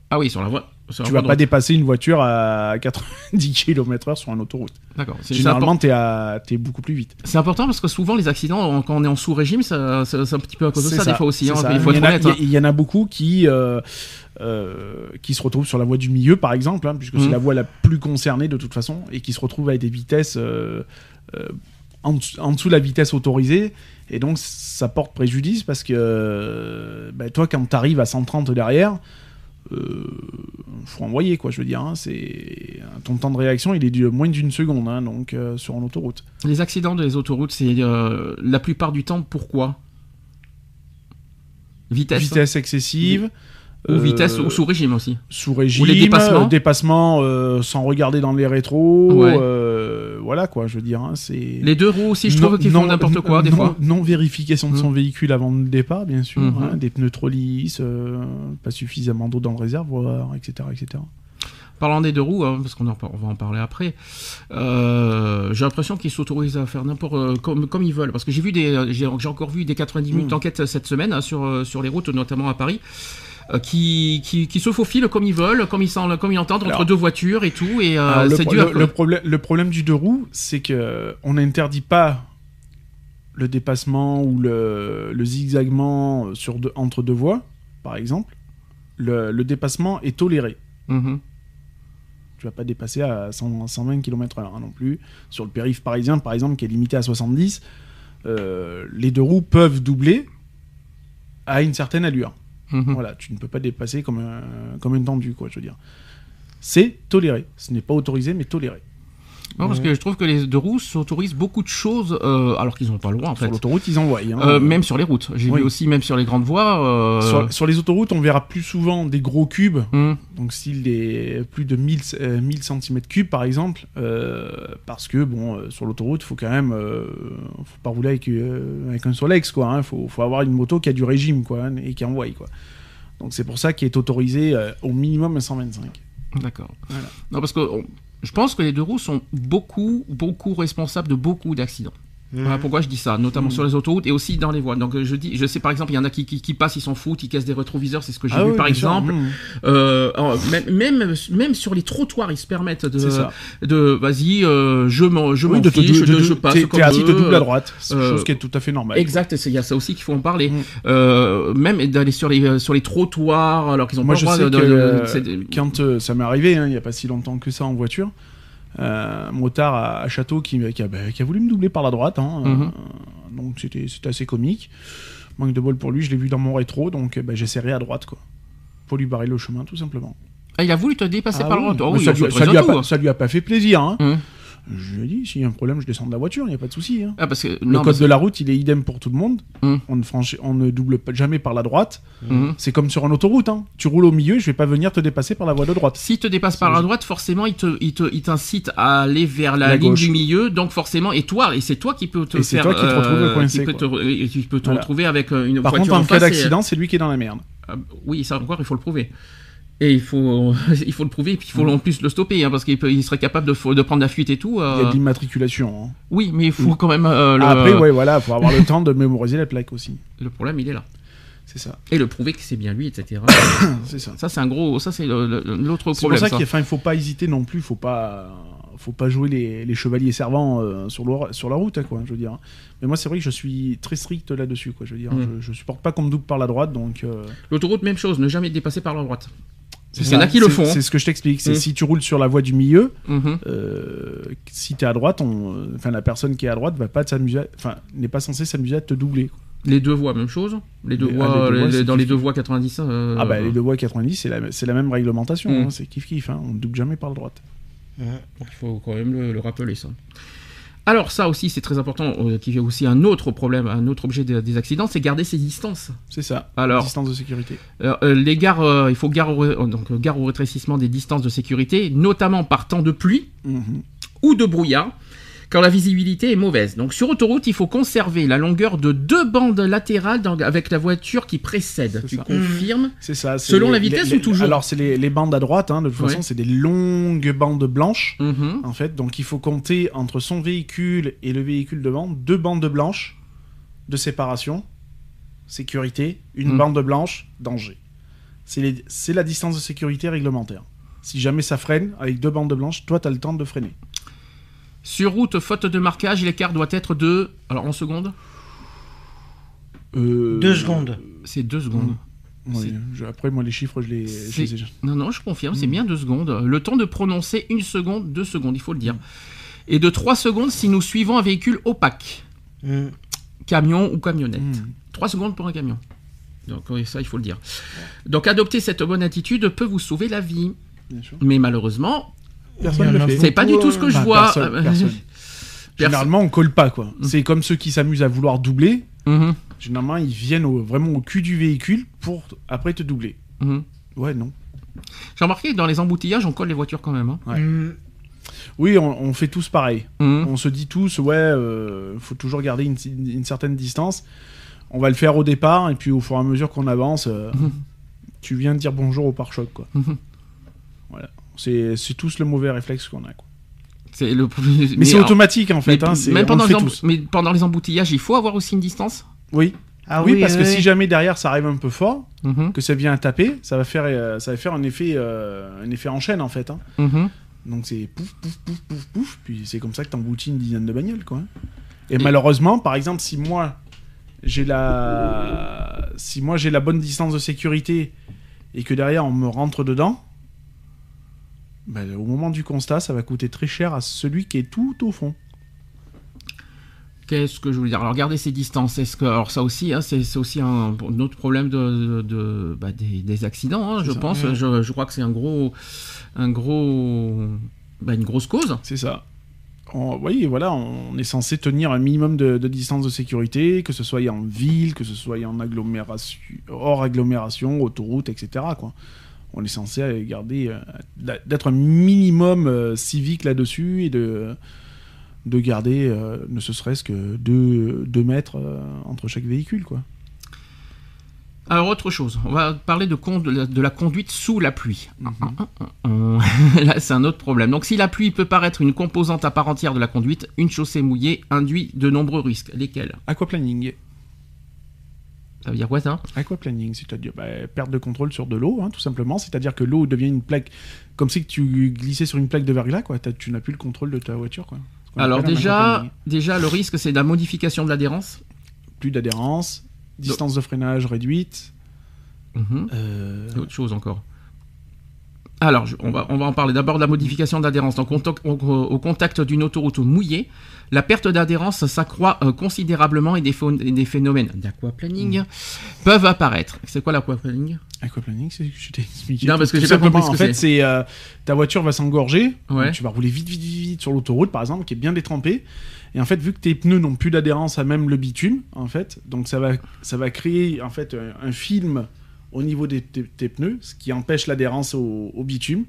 Ah oui, sur la voie. sur la Tu voie vas pas droite. dépasser une voiture à 90 km/h sur une autoroute. D'accord. Généralement, t'es à... t'es beaucoup plus vite. C'est important parce que souvent les accidents, quand on est en sous-régime, c'est un petit peu à cause de ça, des fois aussi. hein, il faut il, y en a, honnête. a- hein. il y en a beaucoup qui, euh, euh, qui se retrouvent sur la voie du milieu, par exemple, hein, puisque Mhm. c'est la voie la plus concernée de toute façon, et qui se retrouvent avec des vitesses euh, euh, en, dessous- en dessous de la vitesse autorisée. Et donc, ça porte préjudice parce que bah, toi, quand tu arrives à 130 derrière, euh, faut envoyer, quoi, je veux dire. hein, c'est Ton temps de réaction, il est de moins d'une seconde, hein, donc, euh, sur une autoroute. Les accidents des autoroutes, c'est euh, la plupart du temps pourquoi? Vitesse. Vitesse excessive. Ou euh, vitesse ou sous régime aussi. sous régime, Ou les dépassements. euh, dépassement, euh, sans regarder dans les rétros, Ouais. voilà quoi, je veux dire, hein, c'est Les deux roues aussi, je trouve qu'ils font n'importe quoi des non- fois. Non vérification de son Mhm. véhicule avant le départ, bien sûr, Mhm. hein, des pneus trop lisses, pas suffisamment d'eau dans le réservoir, etc., etc. Parlant des deux roues, hein, parce qu'on va en parler après, euh, j'ai l'impression qu'ils s'autorisent à faire n'importe euh, comme, comme ils veulent. Parce que j'ai vu des, j'ai j'ai encore vu des 90 minutes Mm. d'enquête cette semaine hein, sur, sur les routes, notamment à Paris. Euh, Qui, qui, qui se faufilent comme ils veulent, comme ils, comme ils entendent entre Alors- deux voitures et tout, et euh, c'est pro- le- le problème, le problème du deux roues, c'est que on n'interdit pas le dépassement ou le, le zigzagement sur deux- entre deux voies, par exemple. Le, le dépassement est toléré. Mhm. Tu vas pas dépasser à 100 120 km/h hein, non plus. Sur le périph' parisien, par exemple, qui est limité à 70, euh, les deux roues peuvent doubler à une certaine allure. Mhm. Voilà, tu ne peux pas dépasser comme un, comme un tendu, quoi, je veux dire. C'est toléré. Ce n'est pas autorisé, mais toléré. Non, parce que je trouve que les deux roues s'autorisent beaucoup de choses, euh, alors qu'ils n'ont pas le droit en Sur fait. l'autoroute, ils envoient. hein. Euh, même sur les routes. J'ai Oui. vu aussi, même sur les grandes voies. euh, sur, sur les autoroutes, on verra plus souvent des gros cubes, hum, donc s'il des plus de 1000, euh, 1000 cm3 par exemple, parce que bon, sur l'autoroute, faut quand même, faut pas rouler avec, avec un Solex, quoi. Il faut, faut avoir une moto qui a du régime, quoi, hein, et qui envoie, quoi. Donc c'est pour ça qu'il est autorisé au minimum à 125. D'accord. Voilà. Non, parce que on- je pense que les deux roues sont beaucoup, beaucoup responsables de beaucoup d'accidents. Voilà pourquoi je dis ça, notamment sur les autoroutes et aussi dans les voies. Donc euh, je dis, je sais par exemple, il y en a qui, qui, qui passent, ils s'en foutent, ils cassent des rétroviseurs, c'est ce que j'ai Ah vu oui, par exemple. Mmh. Euh, alors, même, même sur les trottoirs, ils se permettent de de vas-y, euh, je m'en je Oui, m'en fiche, de- de- je passe comme assis, te double à droite, c'est euh, chose qui est tout à fait normale. Exact, il y a ça aussi qu'il faut en parler. Mm. Euh, même d'aller sur les sur les trottoirs alors qu'ils ont Moi, pas je le droit sais de, que euh, quand euh, ça m'est arrivé, hein, il n'y a pas si longtemps que ça en voiture, euh, un motard à, à Château qui, qui a, bah, qui a voulu me doubler par la droite. hein, Mhm. euh, donc c'était assez comique. Manque de bol pour lui, je l'ai vu dans mon rétro, donc euh, bah, j'ai serré à droite, quoi. Pour lui barrer le chemin, tout simplement. Ah, il a voulu te dépasser Ah par oui, le retour. mais Oui, ça, lui, se ça lui a pas, ça lui a pas fait plaisir. Hein. Je lui ai dit, s'il y a un problème, je descends de la voiture, il n'y a pas de souci. hein. Ah, parce que Le non, code parce- de la route, il est idem pour tout le monde. Hum. On, ne franchit- on ne double pas- jamais par la droite. Hum. C'est comme sur une autoroute. Hein. Tu roules au milieu, je vais pas venir te dépasser par la voie de droite. S'il te dépasse par la droite, forcément, il te, il te, il t'incite à aller vers la, La ligne gauche. du milieu. Donc forcément, et toi, et c'est toi qui peux te Et c'est faire, toi qui te retrouves euh, coincé, qui peut te, Voilà. retrouver avec euh, une Par voiture contre, en en cas d'accident, c'est lui qui est dans la merde. Ah, oui, ça encore, il faut le prouver. Et il faut, il faut le prouver, et puis il faut en plus le stopper, hein, parce qu'il il serait capable de, de prendre la fuite et tout. Il euh, y a de l'immatriculation. hein. Oui, mais il faut quand même. euh, le, Après, ouais, voilà, faut avoir le temps de mémoriser la plaque aussi. le problème, il est là. C'est ça. Et le prouver que c'est bien lui, etc. C'est ça. ça, c'est un gros. Ça, c'est l'autre C'est pour problème. ça ça. qu'il il faut pas hésiter non plus. Faut pas, faut pas jouer les, les chevaliers servants euh, sur, le- sur la route, hein, quoi. Je veux dire. Mais moi, c'est vrai que je suis très strict là-dessus, quoi. Je veux dire, Mm. je, je supporte pas qu'on me double par la droite, donc. euh, L'autoroute, même chose, ne jamais dépasser par la droite. C'est Il y en a qui le font. hein. C'est ce que je t'explique. C'est Mm. si tu roules sur la voie du milieu, Mhm. euh, si t'es à droite, on, enfin la personne qui est à droite va pas s'amuser, à- enfin n'est pas censée s'amuser à te doubler. Les deux voies, même chose. Les deux Les- voies, ah, les deux les- voies, les- c'est dans les deux voies 90. euh, Ah bah les deux voies 90, c'est la, même réglementation. Mm. hein, c'est kiff kiff. Hein, on ne double jamais par la droite. Il faut quand même le, le rappeler ça. Alors ça aussi c'est très important, euh, qui est aussi un autre problème, un autre objet des, des accidents, c'est garder ses distances. C'est ça. Alors- distance de sécurité. Euh, euh, les gares, euh, il faut gare au, donc, gare au rétrécissement des distances de sécurité, notamment par temps de pluie Mhm. ou de brouillard, quand la visibilité est mauvaise. Donc sur autoroute, il faut conserver la longueur de deux bandes latérales dans- avec la voiture qui précède. Tu ça. confirmes C'est ça. Selon les- la vitesse les- ou toujours Alors c'est les, les bandes à droite. Hein, de toute Ouais. façon, c'est des longues bandes blanches. Mhm. En fait, donc il faut compter entre son véhicule et le véhicule devant deux bandes blanches de séparation, sécurité, une Mm. bande blanche, danger. C'est la distance de sécurité réglementaire. Si jamais ça freine, avec deux bandes blanches, toi, tu as le temps de freiner. Sur route, faute de marquage, l'écart doit être de... Alors en secondes Euh, Deux secondes. C'est deux secondes. je- après, moi, les chiffres, je les, je les ai- Non, non, je confirme, Hmm. c'est bien deux secondes. Le temps de prononcer une seconde, deux secondes, il faut le dire. Et de trois secondes si nous suivons un véhicule opaque, Mm. camion ou camionnette. Hmm. Trois secondes pour un camion. Donc ça, il faut le dire. Donc adopter cette bonne attitude peut vous sauver la vie. Bien sûr. Mais malheureusement, Personne ne fait. c'est pas du tout ce que je Bah, vois. personne, personne. Généralement, on colle pas, quoi. Mm. C'est comme ceux qui s'amusent à vouloir doubler. Mhm, Généralement, ils viennent au- vraiment au cul du véhicule pour après te doubler. mhm. Ouais, non. J'ai remarqué que dans les embouteillages, on colle les voitures quand même. hein. Ouais. Mm. Oui, on, on fait tous pareil. Mhm. On se dit tous, ouais, euh, faut toujours garder une, une certaine distance. On va le faire au départ, et puis au fur et à mesure qu'on avance, euh, tu viens de dire bonjour au pare-choc, quoi. Voilà. C'est c'est tous le mauvais réflexe qu'on a, quoi. C'est le... Mais, c'est automatique, en fait. mais hein, même pendant le les fait embou- tous. mais pendant les embouteillages, il faut avoir aussi une distance? Oui. Ah oui, parce que oui. si jamais derrière ça arrive un peu fort, Mhm, que ça vient à taper, ça va faire, euh, ça va faire un effet, euh, un effet en chaîne, en fait. hein. mhm. Donc c'est pouf, pouf, pouf, pouf, pouf, puis c'est comme ça que t'emboutis une dizaine de bagnoles, quoi. Et, Et- malheureusement, par exemple, si moi j'ai la, si moi j'ai la bonne distance de sécurité et que derrière on me rentre dedans, ben, au moment du constat, ça va coûter très cher à celui qui est tout au fond. Qu'est-ce que je voulais dire? Alors, garder ses distances, est-ce que alors ça aussi, hein, c'est aussi un, un autre problème de, de- de- bah, des, des accidents, hein, je ça. pense. Je, je crois que c'est un gros, un gros, bah, une grosse cause. C'est ça. On, oui, voilà, on est censé tenir un minimum de, de distance de sécurité, que ce soit en ville, que ce soit en agglomération, hors agglomération, autoroute, etc. Quoi. On est censé garder, euh, d'être un minimum euh, civique là-dessus et de, de garder euh, ne ce serait-ce que 2 deux, deux mètres entre chaque véhicule. Quoi. Alors autre chose, on va parler de, la, de la conduite sous la pluie. Mhm. Là c'est un autre problème. Donc si la pluie peut paraître une composante à part entière de la conduite, une chaussée mouillée induit de nombreux risques. Lesquels? Aquaplaning. Ça veut dire quoi ça Aquaplaning, c'est-à-dire bah, perte de contrôle sur de l'eau, hein, tout simplement. C'est-à-dire que l'eau devient une plaque, comme si tu glissais sur une plaque de verglas, quoi. Tu n'as plus le contrôle de ta voiture, quoi. Alors déjà, déjà le risque c'est la modification de l'adhérence. plus d'adhérence, distance de freinage réduite. Mhm. euh, autre chose encore. Alors, on, va, on va en parler d'abord de la modification d'adhérence. Donc, au, contact d'une autoroute mouillée, la perte d'adhérence s'accroît euh, considérablement et des, phénomènes d'aquaplaning peuvent apparaître. C'est quoi l'aquaplaning? Aquaplaning, c'est ce que je t'ai expliqué. Non, parce que j'ai pas compris ce En que fait, c'est euh, ta voiture va s'engorger. Ouais. Tu vas rouler vite, vite, vite, vite sur l'autoroute, par exemple, qui est bien détrempée. Et en fait, vu que tes pneus n'ont plus d'adhérence à même le bitume, en fait, donc ça va, ça va créer en fait un, un film au niveau des pneus, ce qui empêche l'adhérence au, au bitume.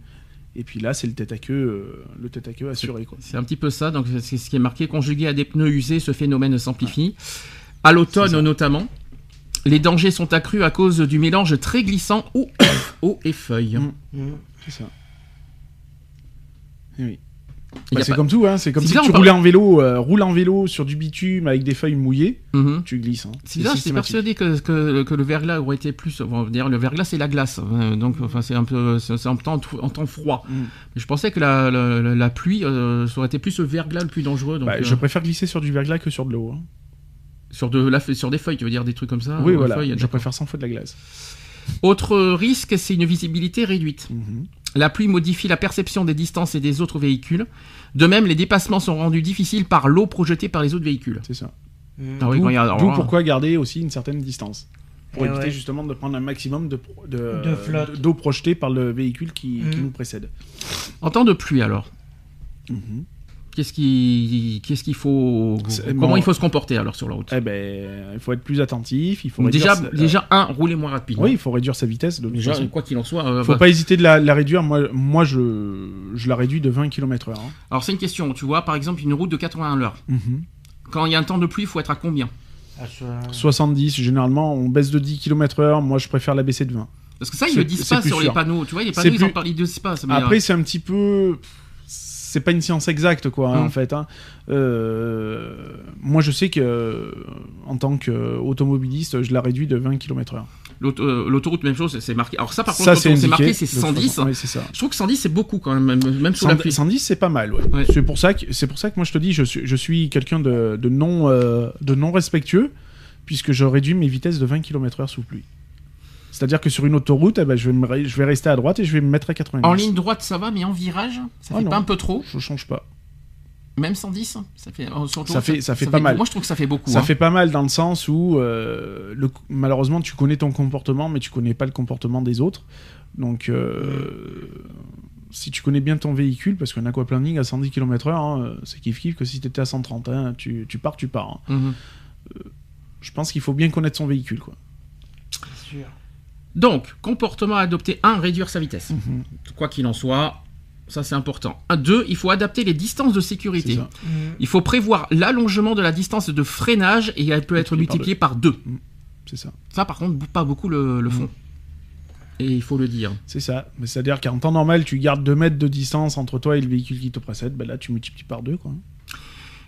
Et puis là, c'est le tête à queue, euh, le tête à queue assuré. C'est un petit peu ça. Donc, c'est ce qui est marqué. Conjugué à des pneus usés, ce phénomène s'amplifie. À l'automne, notamment, les dangers sont accrus à cause du mélange très glissant eau, eau et feuilles. Mm. C'est ça. Eh oui. Bah, a c'est pas- comme tout, hein. c'est comme si bizarre, tu roulais en vélo, euh, roule en vélo sur du bitume avec des feuilles mouillées, Mhm. tu glisses. hein. C'est bizarre, j'étais systématique. persuadé que, que, que le verglas aurait été plus. Dire, le verglas, c'est la glace. euh, donc, enfin, c'est un peu. C'est en temps, en temps froid. Mm. Mais je pensais que la, la, la- la pluie, euh, ça aurait été plus le verglas le plus dangereux. Donc, Bah, euh, Je préfère glisser sur du verglas que sur de l'eau. hein. sur, de la, sur des feuilles, tu veux dire des trucs comme ça oui, euh, voilà. feuilles, je préfère 100 fois de la glace. Autre risque, c'est une visibilité réduite. Mhm. La pluie modifie la perception des distances et des autres véhicules. De même, les dépassements sont rendus difficiles par l'eau projetée par les autres véhicules. C'est ça. Ah oui, D'où alors pourquoi garder aussi une certaine distance. Pour Eh éviter ouais. justement de prendre un maximum de, pro- de, De flotte. d'eau projetée par le véhicule qui, qui Mhm. nous précède. En temps de pluie, alors, Mhm. Qu'est-ce qui- qu'est-ce qu'il faut. Comment bon. il faut se comporter alors sur la route? Eh ben, il faut être plus attentif. Il faut Donc déjà, sa- déjà, un, rouler moins rapidement. Oui, il faut réduire sa vitesse. De Déjà, quoi qu'il en soit. euh, faut bah- pas hésiter de la, la réduire. Moi, moi je, je la réduis de 20 km/h. hein. Alors, c'est une question. Tu vois, par exemple, une route de 80 à l'heure. Mhm. Quand il y a un temps de pluie, il faut être à combien? Ah, ça- 70, généralement, on baisse de 10 km/h. Moi, je préfère la baisser de 20. Parce que ça, ils le disent pas sur les panneaux. Tu vois, les panneaux, ils en parlent, ils disent pas. Après, c'est un petit peu. C'est pas une science exacte, quoi, hein, Mm. en fait. hein. Euh, Moi, je sais que, en tant qu'automobiliste, je la réduis de 20 km/h. euh, l'autoroute, même chose, c'est marqué. Alors, ça, par contre, c'est marqué, c'est de toute 110. façon. Oui, ça. Je trouve que 110, c'est beaucoup quand même, même, sous la 110, pluie. 110, c'est pas mal, ouais. Ouais. C'est pour ça que c'est pour ça que moi je te dis, je suis, je suis quelqu'un de, de non euh, de non respectueux puisque je réduis mes vitesses de 20 km/h sous pluie. C'est-à-dire que sur une autoroute, eh ben, je, vais me re- je vais rester à droite et je vais me mettre à 90. En ligne droite, ça va, mais en virage, ça Ah fait non. pas un peu trop. Je change pas. Même 110, ça fait. euh, sur Ça fait- ça fait pas mal. Moi, je trouve que ça fait beaucoup. Ça hein. fait pas mal dans le sens où, euh, le- malheureusement, tu connais ton comportement, mais tu connais pas le comportement des autres. Donc, euh, si tu connais bien ton véhicule, parce qu'un aquaplaning à 110 km/h, hein, c'est kiff kiff que si tu étais à 130, hein, tu, tu pars, tu pars. hein. Mhm. Je pense qu'il faut bien connaître son véhicule. Quoi. c'est sûr. Donc, comportement à adopter 1, réduire sa vitesse. Mhm. Quoi qu'il en soit, ça c'est important. 2, il faut adapter les distances de sécurité. Mm. Il faut prévoir l'allongement de la distance de freinage et elle peut être multipliée par 2. C'est ça. Ça, par contre, pas beaucoup le, le font. Et il faut le dire. C'est ça. Mais c'est-à-dire qu'en temps normal, tu gardes 2 mètres de distance entre toi et le véhicule qui te précède. Ben là, tu multiplies par 2. Quoi.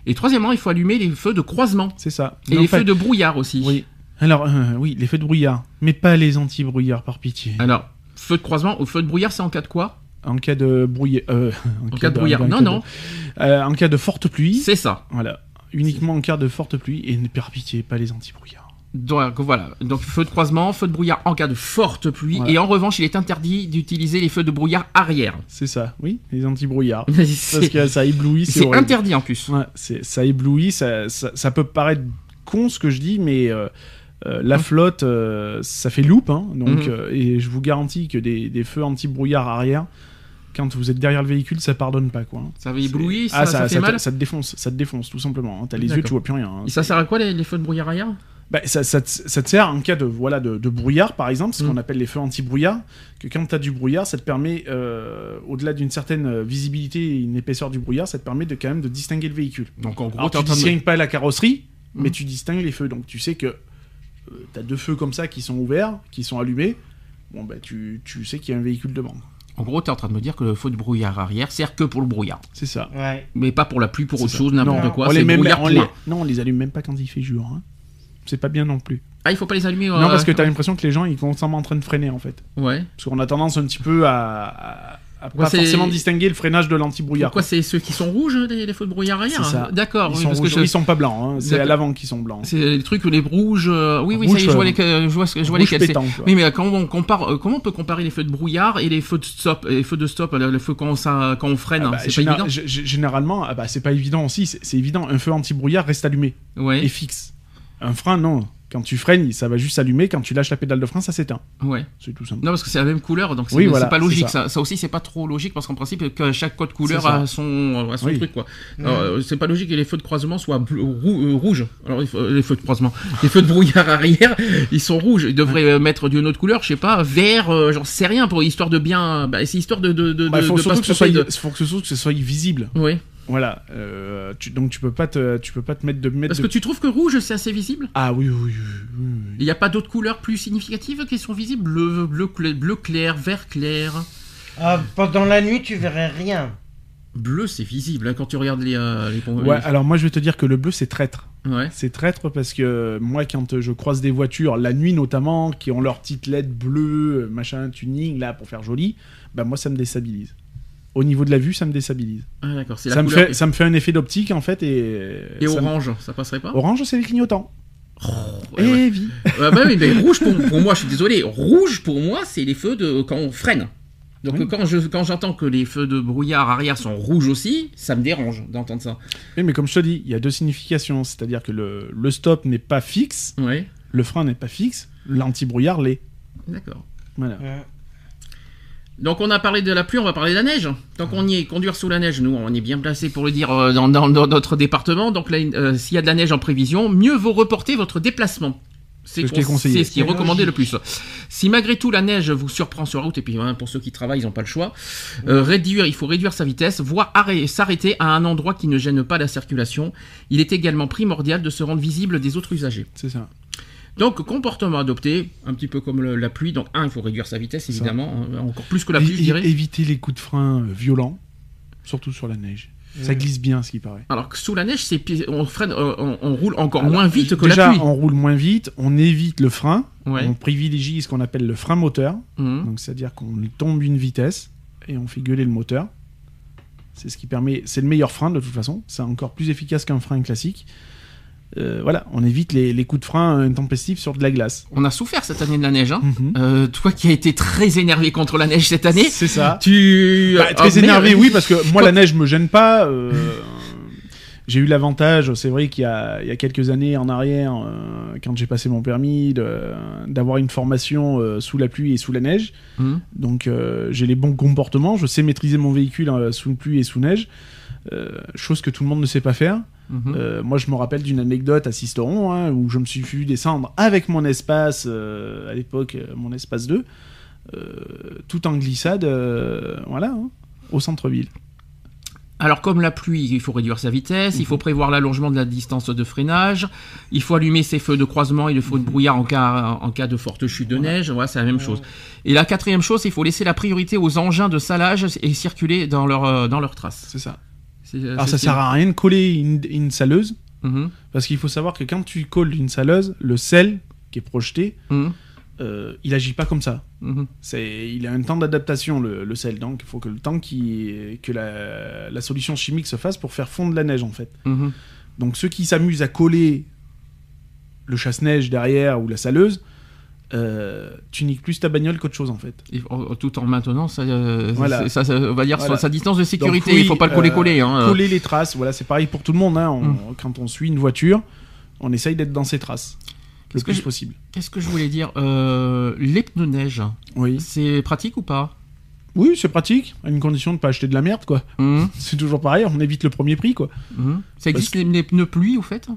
Et troisièmement, il faut allumer les feux de croisement. C'est ça. Et Mais en les fait- feux de brouillard aussi. Oui. Alors, euh, oui, les feux de brouillard. Mais pas les anti-brouillard, par pitié. Alors, feu de croisement, ou feu de brouillard, c'est en cas de quoi? En cas de brouillard. euh, En cas de brouillard. Non, non, de- euh, en cas de forte pluie. c'est ça. Voilà. Uniquement en cas de forte pluie. Et par pitié, pas les anti-brouillards. Donc voilà, donc feu de croisement, feu de brouillard en cas de forte pluie, Voilà. et en revanche, il est interdit d'utiliser les feux de brouillard arrière. C'est ça, oui, les anti-brouillards. Parce c'est que ça éblouit, c'est interdit en plus. Ouais, c'est- ça éblouit, ça, ça, ça peut paraître con ce que je dis, mais euh, euh, la flotte, euh, ça fait loupe, hein, donc, Mhm. euh, et je vous garantis que des, des feux anti-brouillard arrière, quand vous êtes derrière le véhicule, ça pardonne pas, quoi. hein. Ça avait ébloui, Ah, ça, ça fait te- mal. ça te défonce, ça te défonce, tout simplement. hein. T'as les yeux, tu vois plus rien. hein. Et ça sert à quoi les, les feux de brouillard arrière? Bah, ça, ça te, ça te sert en cas de, voilà, de, de brouillard, par exemple, ce Mm. qu'on appelle les feux anti-brouillard, que quand tu as du brouillard, ça te permet, euh, au-delà d'une certaine visibilité et une épaisseur du brouillard, ça te permet de quand même de distinguer le véhicule. Donc en gros, Alors, tu train de- distingues pas la carrosserie, mais Mm. tu distingues les feux, donc tu sais que t'as deux feux comme ça qui sont ouverts, qui sont allumés, bon bah tu, tu sais qu'il y a un véhicule devant. En gros, t'es en train de me dire que le feu de brouillard arrière sert que pour le brouillard. C'est ça. Ouais. Mais pas pour la pluie, pour autre ça. chose, n'importe quoi. on les on les- Non, on les allume même pas quand il fait jour. hein. C'est pas bien non plus. Ah, il faut pas les allumer. Non, euh, parce que t'as l'impression que les gens ils sont constamment en train de freiner en fait. Ouais. Parce qu'on a tendance un petit peu à Pourquoi pas forcément distinguer le freinage de l'anti-brouillard. Pourquoi c'est ceux qui sont rouges, les, les feux de brouillard arrière C'est ça. D'accord. Ils oui, sont, parce que rouges, je- ils sont pas blancs, hein. c'est à l'avant qu'ils sont blancs. C'est les trucs les rouges. euh, Oui, oui, ça Rouge, y est, je vois, euh, les, je vois, je vois lesquels. c'est. Oui, mais euh, comment on compare, comment on peut comparer les feux de brouillard et les feux de stop, les feux de stop, le, feu quand ça, quand on freine, Ah hein, bah, c'est pas évident. Généralement, ah bah, c'est pas évident aussi. C'est c'est évident. Un feu anti-brouillard reste allumé Ouais, et fixe. Un frein, non. Quand tu freines, ça va juste s'allumer. Quand tu lâches la pédale de frein, ça s'éteint. ouais. C'est tout simple. Non, parce que c'est la même couleur, donc c'est Oui, voilà, pas logique. ça. Ça. Ça, aussi, c'est pas trop logique parce qu'en principe, que chaque code couleur a son, a son Oui. truc, quoi. Alors, euh, c'est pas logique que les feux de croisement soient rou- euh, rouges. Alors, les feux de croisement, les feux de brouillard arrière, ils sont rouges. Ils devraient euh, mettre d'une autre couleur, je sais pas, vert, euh, j'en sais rien, pour histoire de bien. Bah, c'est histoire de, de, de, Bah, faut de surtout pas que ce se soit, tromper de- faut que ce soit, que ce soit visible. Ouais. Voilà. Euh, tu- donc tu peux pas te, tu peux pas te mettre de mettre. Parce de- que tu trouves que rouge, c'est assez visible? Ah oui, oui, oui, oui, oui. Il n'y a pas d'autres couleurs plus significatives qui sont visibles? Bleu, bleu, cla- bleu clair, vert clair. Ah, pendant la nuit, tu verrais rien. Bleu, c'est visible hein, quand tu regardes les. euh, les Ouais. Alors moi, je vais te dire que le bleu, c'est traître. Ouais. C'est traître parce que moi, quand je croise des voitures, la nuit notamment, qui ont leur petite LED bleue, machin, tuning, là, pour faire joli, bah moi, ça me déstabilise. Au niveau de la vue, ça me déstabilise. Ah, d'accord. C'est la Ça me, couleur. fait, ça me fait un effet d'optique, en fait, et... Et ça me- orange, ça passerait pas? Orange, c'est les clignotants. Ouais. Et vie. Ouais, bah mais rouge pour, pour moi, je suis désolé. Rouge pour moi, c'est les feux de quand on freine. Donc Oui. quand je quand j'entends que les feux de brouillard arrière sont rouges aussi, ça me dérange d'entendre ça. Oui, mais comme je te dis, il y a deux significations. C'est-à-dire que le, le stop n'est pas fixe, le frein n'est pas fixe, l'anti-brouillard l'est. D'accord. Voilà. Ouais. Donc on a parlé de la pluie, on va parler de la neige. Tant qu'on y est, conduire sous la neige, nous on est bien placé pour le dire euh, dans, dans- dans notre département. Donc euh, s'il y a de la neige en prévision, mieux vaut reporter votre déplacement. C'est ce qui est conseillé. C'est ce qui est C'est recommandé le plus. Si malgré tout la neige vous surprend sur la route, et puis hein, pour ceux qui travaillent, ils n'ont pas le choix, euh, réduire, il faut réduire sa vitesse, voire arrêter- s'arrêter à un endroit qui ne gêne pas la circulation. Il est également primordial de se rendre visible des autres usagers. C'est ça. Donc comportement adopté, un petit peu comme le- la pluie. Donc un, il faut réduire sa vitesse évidemment, hein, encore plus que la Et- pluie, je et- dirais. éviter les coups de frein euh, violents, surtout sur la neige. Ça glisse bien, ce qui paraît. Alors que sous la neige, on freine, euh, on, on roule encore Alors, moins vite que déjà, la pluie. on roule moins vite, on évite le frein, Ouais. on privilégie ce qu'on appelle le frein moteur, Mhm. donc c'est-à-dire qu'on tombe une vitesse et on fait gueuler le moteur. C'est ce qui permet, c'est le meilleur frein de toute façon, c'est encore plus efficace qu'un frein classique. Euh, voilà, on évite les, les coups de frein intempestifs sur de la glace. On a souffert cette année de la neige. Hein. Mhm. Euh, toi qui as été très énervé contre la neige cette année, C'est ça. tu Bah, très Ah, énervé, oui, parce que moi, la neige me gêne pas. euh, j'ai eu l'avantage, c'est vrai qu'il y a, il y a quelques années en arrière, euh, quand j'ai passé mon permis, d'avoir une formation euh, sous la pluie et sous la neige. Mhm. Donc, euh, j'ai les bons comportements, je sais maîtriser mon véhicule euh, sous pluie et sous neige, euh, chose que tout le monde ne sait pas faire. Mhm. Euh, moi, je me rappelle d'une anecdote à Sisteron, hein, où je me suis vu descendre avec mon espace, euh, à l'époque, euh, mon espace 2, euh, tout en glissade, euh, voilà, hein, au centre-ville. Alors comme la pluie, il faut réduire sa vitesse, il faut Mhm. prévoir l'allongement de la distance de freinage, il faut allumer ses feux de croisement et le feu de brouillard en cas, en cas de forte chute de neige, voilà, c'est la même chose. Et la quatrième chose, il faut laisser la priorité aux engins de salage et circuler dans leur, euh, dans leurs traces. C'est ça. Euh, Alors, ça sert à rien de coller une, une saleuse, Mhm. parce qu'il faut savoir que quand tu colles une saleuse, le sel qui est projeté, Mhm. euh, il agit pas comme ça. Mhm. C'est, il a un temps d'adaptation, le, le sel, donc il faut que le temps qui, que la, la solution chimique se fasse pour faire fondre la neige, en fait. Donc ceux qui s'amusent à coller le chasse-neige derrière ou la saleuse, euh, tu niques plus ta bagnole qu'autre chose en fait. Et en- tout en maintenant, ça, euh, Voilà. ça, ça- on va dire Voilà. sa distance de sécurité. Donc, oui, il faut pas le euh, coller-coller. hein. Coller les traces, voilà, c'est pareil pour tout le monde. hein. On- Mm. Quand on suit une voiture, on essaye d'être dans ses traces le Qu'est-ce que plus je- possible. Qu'est-ce que je voulais dire euh, Les pneus neige, Oui, c'est pratique ou pas? Oui, c'est pratique, à une condition de pas acheter de la merde quoi. Mhm. C'est toujours pareil, on évite le premier prix quoi. Mhm. Ça existe les, les pneus pluie au fait?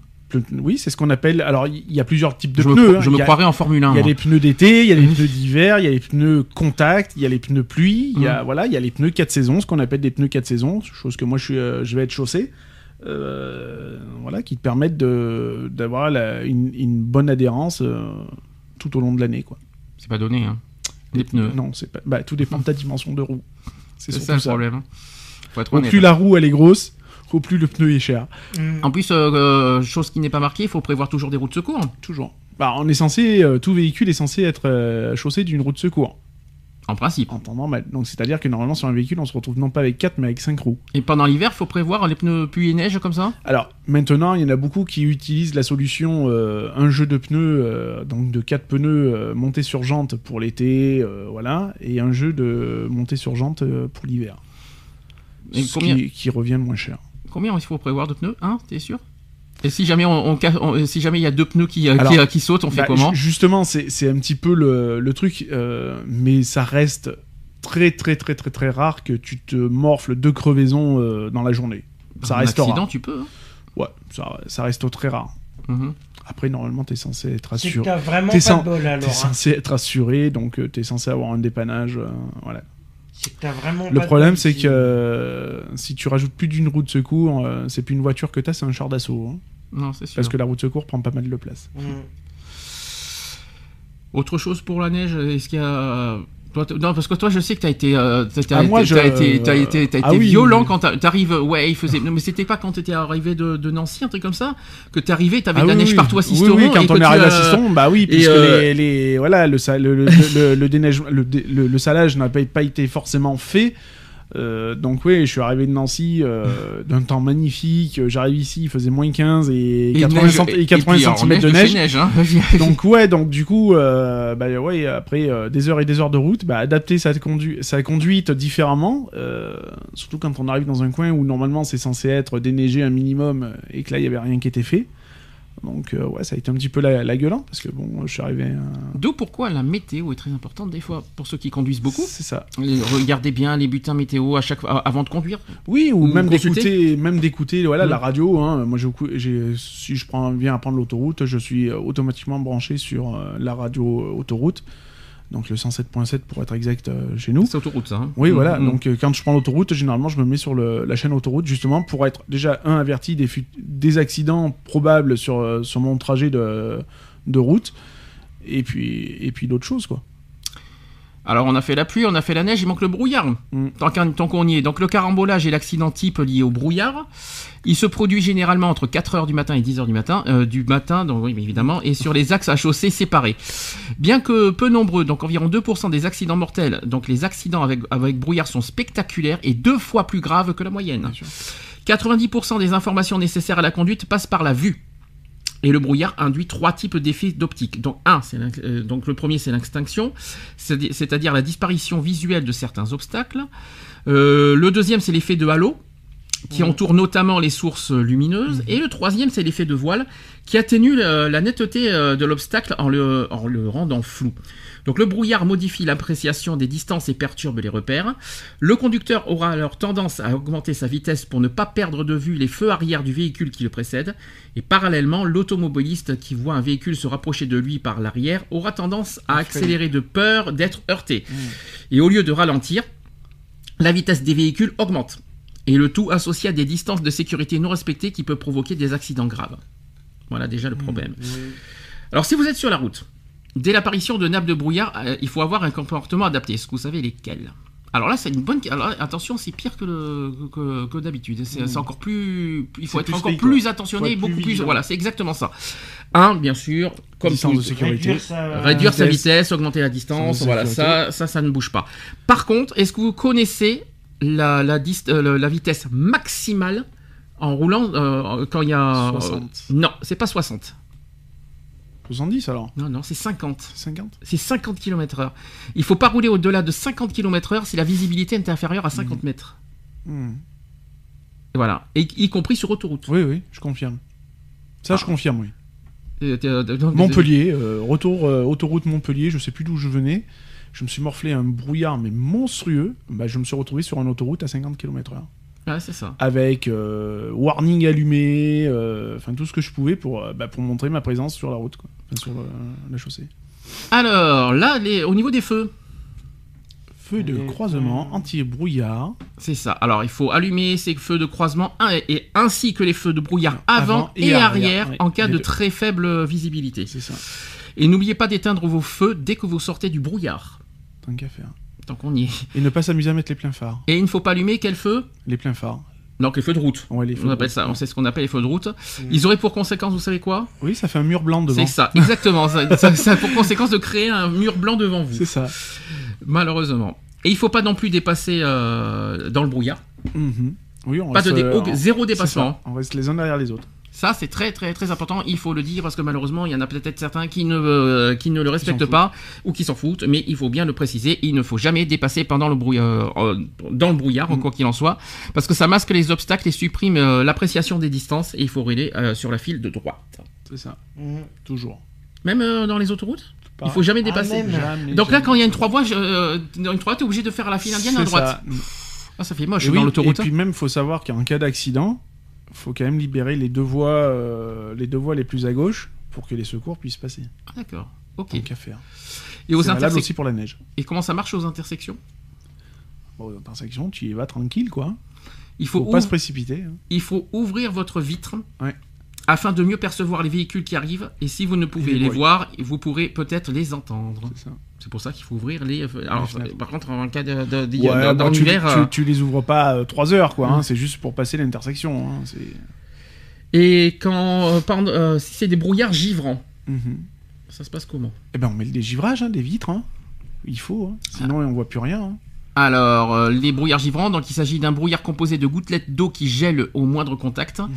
Oui, c'est ce qu'on appelle. Alors il y, a plusieurs types de Je pneus. me, hein. je me a- croirais en Formule 1. Il y a moi. les pneus d'été, il y a les pneus d'hiver, il y a les pneus contact, il y a les pneus pluie, il y a Mm. voilà, il y a les pneus 4 saisons, ce qu'on appelle des pneus 4 saisons, chose que moi je suis, euh, je vais être chaussé. euh, voilà, qui te permettent de- d'avoir une, une bonne adhérence euh, tout au long de l'année. quoi. C'est pas donné, hein. Les pneus. Non, c'est pas. Bah, tout dépend de ta dimension de roue. C'est ça le ça. problème. hein. Plus la roue elle est grosse, plus le pneu est cher. Mm. En plus, euh, euh, chose qui n'est pas marquée, il faut prévoir toujours des routes de secours. Toujours. Bah, on est censé, euh, tout véhicule est censé être euh, chaussé d'une roue de secours En principe. en temps normal. Donc c'est-à-dire que normalement sur un véhicule on se retrouve non pas avec 4 mais avec 5 roues. Et pendant l'hiver, faut prévoir les pneus pluie et neige comme ça? Alors maintenant il y en a beaucoup qui utilisent la solution euh, un jeu de pneus, euh, donc de 4 pneus euh, montés sur jante pour l'été, euh, voilà, et un jeu de montés sur jante euh, pour l'hiver. Et Ce combien, qui, qui revient moins cher. Combien il faut prévoir de pneus Un, t'es sûr? Et si jamais on, on ca- on- si jamais il y a deux pneus qui, euh, Alors, qui, euh, qui sautent, on fait Bah, comment? ju- Justement, c'est c'est un petit peu le, le truc, euh, mais ça reste très très très très très rare que tu te morfles deux crevaisons euh, dans la journée. Ça Un reste accident, rare. tu peux. hein? Ouais, ça, ça reste très rare. Mhm. Après, normalement, t'es censé être assuré. t'as vraiment T'es pas sans- de bol T'es hein. censé être assuré, donc t'es censé avoir un dépannage. euh, voilà. Vraiment Le problème, c'est que euh, si tu rajoutes plus d'une roue de secours, euh, c'est plus une voiture que t'as, c'est un char d'assaut. hein. Non, c'est sûr. parce que la roue de secours prend pas mal de place. Autre chose pour la neige Est-ce qu'il y a Toi, non, parce que toi, je sais que t'as été, euh, Ah, moi, été, je- été, Ah été oui. violent quand t'a- t'arrives. Ouais, il faisait. Non, mais c'était pas quand t'étais arrivé de, de Nancy, un truc comme ça, que t'arrivais, t'avais Ah de la oui, neige oui. partout à Oui, Sisteron. oui, quand et on est tu, arrivé à Sisteron, bah oui, puisque euh, les, les- voilà, le, le, le, le- le déneige- le dé- le- le salage n'a pas été forcément fait. Euh, donc oui, je suis arrivé de Nancy euh, d'un temps magnifique. J'arrive ici, il faisait moins 15 et, et 80, neige- cent- et et 80 puis, alors, cm de neige. neige hein. donc ouais, donc du coup, euh, bah ouais, après des heures et des heures de route, bah, adapter sa, condu- sa conduite différemment, surtout quand on arrive dans un coin où normalement c'est censé être déneigé un minimum et que là il y avait rien qui était fait. Donc euh, ouais, ça a été un petit peu la, la gueule, hein, parce que bon, je suis arrivé. euh, D'où pourquoi la météo est très importante des fois pour ceux qui conduisent beaucoup. C'est ça. Regardez bien les bulletins météo à chaque fois avant de conduire. Oui, ou, Ou même d'écouter, même d'écouter, voilà, Mm. la radio. Hein. Moi, j'ai, si je prends, viens à prendre l'autoroute, je suis automatiquement branché sur euh, la radio autoroute, donc le 107.7 pour être exact euh, chez nous. C'est autoroute ça. hein. Oui, Mm, voilà. mm. Donc, euh, quand je prends l'autoroute, généralement, je me mets sur le- la chaîne autoroute justement pour être déjà un averti des accidents probables sur, euh, sur mon trajet de, de route, et puis et puis d'autres choses quoi. Alors on a fait la pluie, on a fait la neige, il manque le brouillard. Mm. Tant qu'on y est. Donc le carambolage est l'accident type lié au brouillard. Il se produit généralement entre 4h du matin et 10h du matin, euh, du matin, donc oui, évidemment, et sur les axes à chaussée séparés. Bien que peu nombreux, donc environ 2% des accidents mortels, donc les accidents avec, avec brouillard sont spectaculaires et deux fois plus graves que la moyenne. sûr. 90% des informations nécessaires à la conduite passent par la vue. Et le brouillard induit trois types d'effets d'optique. Donc, un, euh, donc le premier, c'est l'extinction, c'est- c'est-à-dire la disparition visuelle de certains obstacles. Euh, le deuxième, c'est l'effet de halo, qui entoure notamment les sources lumineuses. Et le troisième, c'est l'effet de voile, qui atténue le- la netteté euh, de l'obstacle en le, en le rendant flou. Donc le brouillard modifie l'appréciation des distances et perturbe les repères. Le conducteur aura alors tendance à augmenter sa vitesse pour ne pas perdre de vue les feux arrière du véhicule qui le précède. Et parallèlement, l'automobiliste qui voit un véhicule se rapprocher de lui par l'arrière aura tendance à accélérer de peur d'être heurté. Et au lieu de ralentir, la vitesse des véhicules augmente. Et le tout associé à des distances de sécurité non respectées qui peut provoquer des accidents graves. Voilà déjà le problème. Alors si vous êtes sur la route, dès l'apparition de nappes de brouillard, euh, il faut avoir un comportement adapté. Est-ce que vous savez lesquels? Alors là, c'est une bonne. Alors attention, c'est pire que, le- que, que d'habitude. C'est c'est encore plus. Il faut être plus encore plus quoi. attentionné, beaucoup plus vigilant. Voilà, c'est exactement ça. Un, bien sûr, comme Distance tout- de sécurité. Réduire sa, réduire sa vitesse. vitesse, augmenter la distance, voilà, ça, ça, ça ne bouge pas. Par contre, est-ce que vous connaissez la, la, dist- euh, la vitesse maximale en roulant euh, quand il y a... 60. non, c'est pas 60. 70 alors Non, non, c'est 50. 50 C'est 50 km heure. Il faut pas rouler au-delà de 50 km heure si la visibilité est inférieure à 50 mètres. Hmm. Et Voilà. Et, y compris sur autoroute. Oui, oui, je confirme. Ça, je confirme, oui. Euh, euh, Montpellier, euh, retour autoroute Montpellier, je sais plus d'où je venais. Je me suis morflé un brouillard mais monstrueux. Bah, je me suis retrouvé sur une autoroute à 50 km/h. Ouais, c'est ça. Avec euh, warning allumé, euh, enfin tout ce que je pouvais pour, euh, bah, pour montrer ma présence sur la route, quoi. Enfin, sur la chaussée. Alors, là, les, au niveau des feux. feux de Les- croisement anti-brouillard C'est ça. Alors, il faut allumer ces feux de croisement et ainsi que les feux de brouillard avant, Avant et, et arrière, en cas de deux. très faible visibilité. c'est ça. Et n'oubliez pas d'éteindre vos feux dès que vous sortez du brouillard. Tant qu'à faire. Tant qu'on y est. Et ne pas s'amuser à mettre les pleins phares. Et il ne faut pas allumer quel feu? Les pleins phares. Donc les feux de route. Ouais, les feux On appelle route. ça, on sait ce qu'on appelle les feux de route. Ils auraient pour conséquence, vous savez quoi? Oui, ça fait un mur blanc devant. C'est ça, exactement. ça, ça- ça a pour conséquence de créer un mur blanc devant vous, C'est ça. malheureusement. Et il faut pas non plus dépasser euh, dans le brouillard. Mhm. Oui, on Pas de dé- euh, zéro dépassement. On reste les uns derrière les autres. Ça, c'est très très très important. Il faut le dire parce que malheureusement, il y en a peut-être certains qui ne euh, qui ne le respectent pas ou qui s'en foutent. Mais il faut bien le préciser. Il ne faut jamais dépasser pendant le brouillard, euh, dans le brouillard, Mm. quoi qu'il en soit, parce que ça masque les obstacles et supprime euh, l'appréciation des distances. Et il faut rouler euh, sur la file de droite. C'est ça. Mhm. Toujours. Même euh, dans les autoroutes. Pas- Il faut jamais Ah, dépasser. même. Jamais, Donc là, quand il y a une trois voies, euh, dans une trois t'es obligé de faire la file indienne à droite. ça. Ah, ça fait moche Et dans oui, l'autoroute. Et puis même, faut savoir qu'en cas d'accident, faut quand même libérer les deux voies, euh, les deux voies les plus à gauche pour que les secours puissent passer. Ah, D'accord. Ok. Tant qu'à faire. Et aux intersections. aussi pour la neige. Et comment ça marche aux intersections? Bon, aux intersections, tu y vas tranquille, quoi. Il faut, Faut pas se précipiter. hein. il faut ouvrir votre vitre Ouais. afin de mieux percevoir les véhicules qui arrivent. Et si vous ne pouvez les les voir, vous pourrez peut-être les entendre. C'est ça. C'est pour ça qu'il faut ouvrir les. Alors, fenêtres. par contre, en cas de, de- de- Ouais, dans- bon, dans tu, tu- euh, tu les ouvres pas 3 heures, quoi. hein, Mm. C'est juste pour passer l'intersection. hein, Et quand. euh, pardon, euh, si c'est des brouillards givrants, Mhm. ça se passe comment? Eh ben, on met des givrages, hein, des vitres. hein. Il faut. hein. Sinon, on voit plus rien. Alors, euh, les brouillards givrants, donc il s'agit d'un brouillard composé de gouttelettes d'eau qui gèlent au moindre contact. Mhm.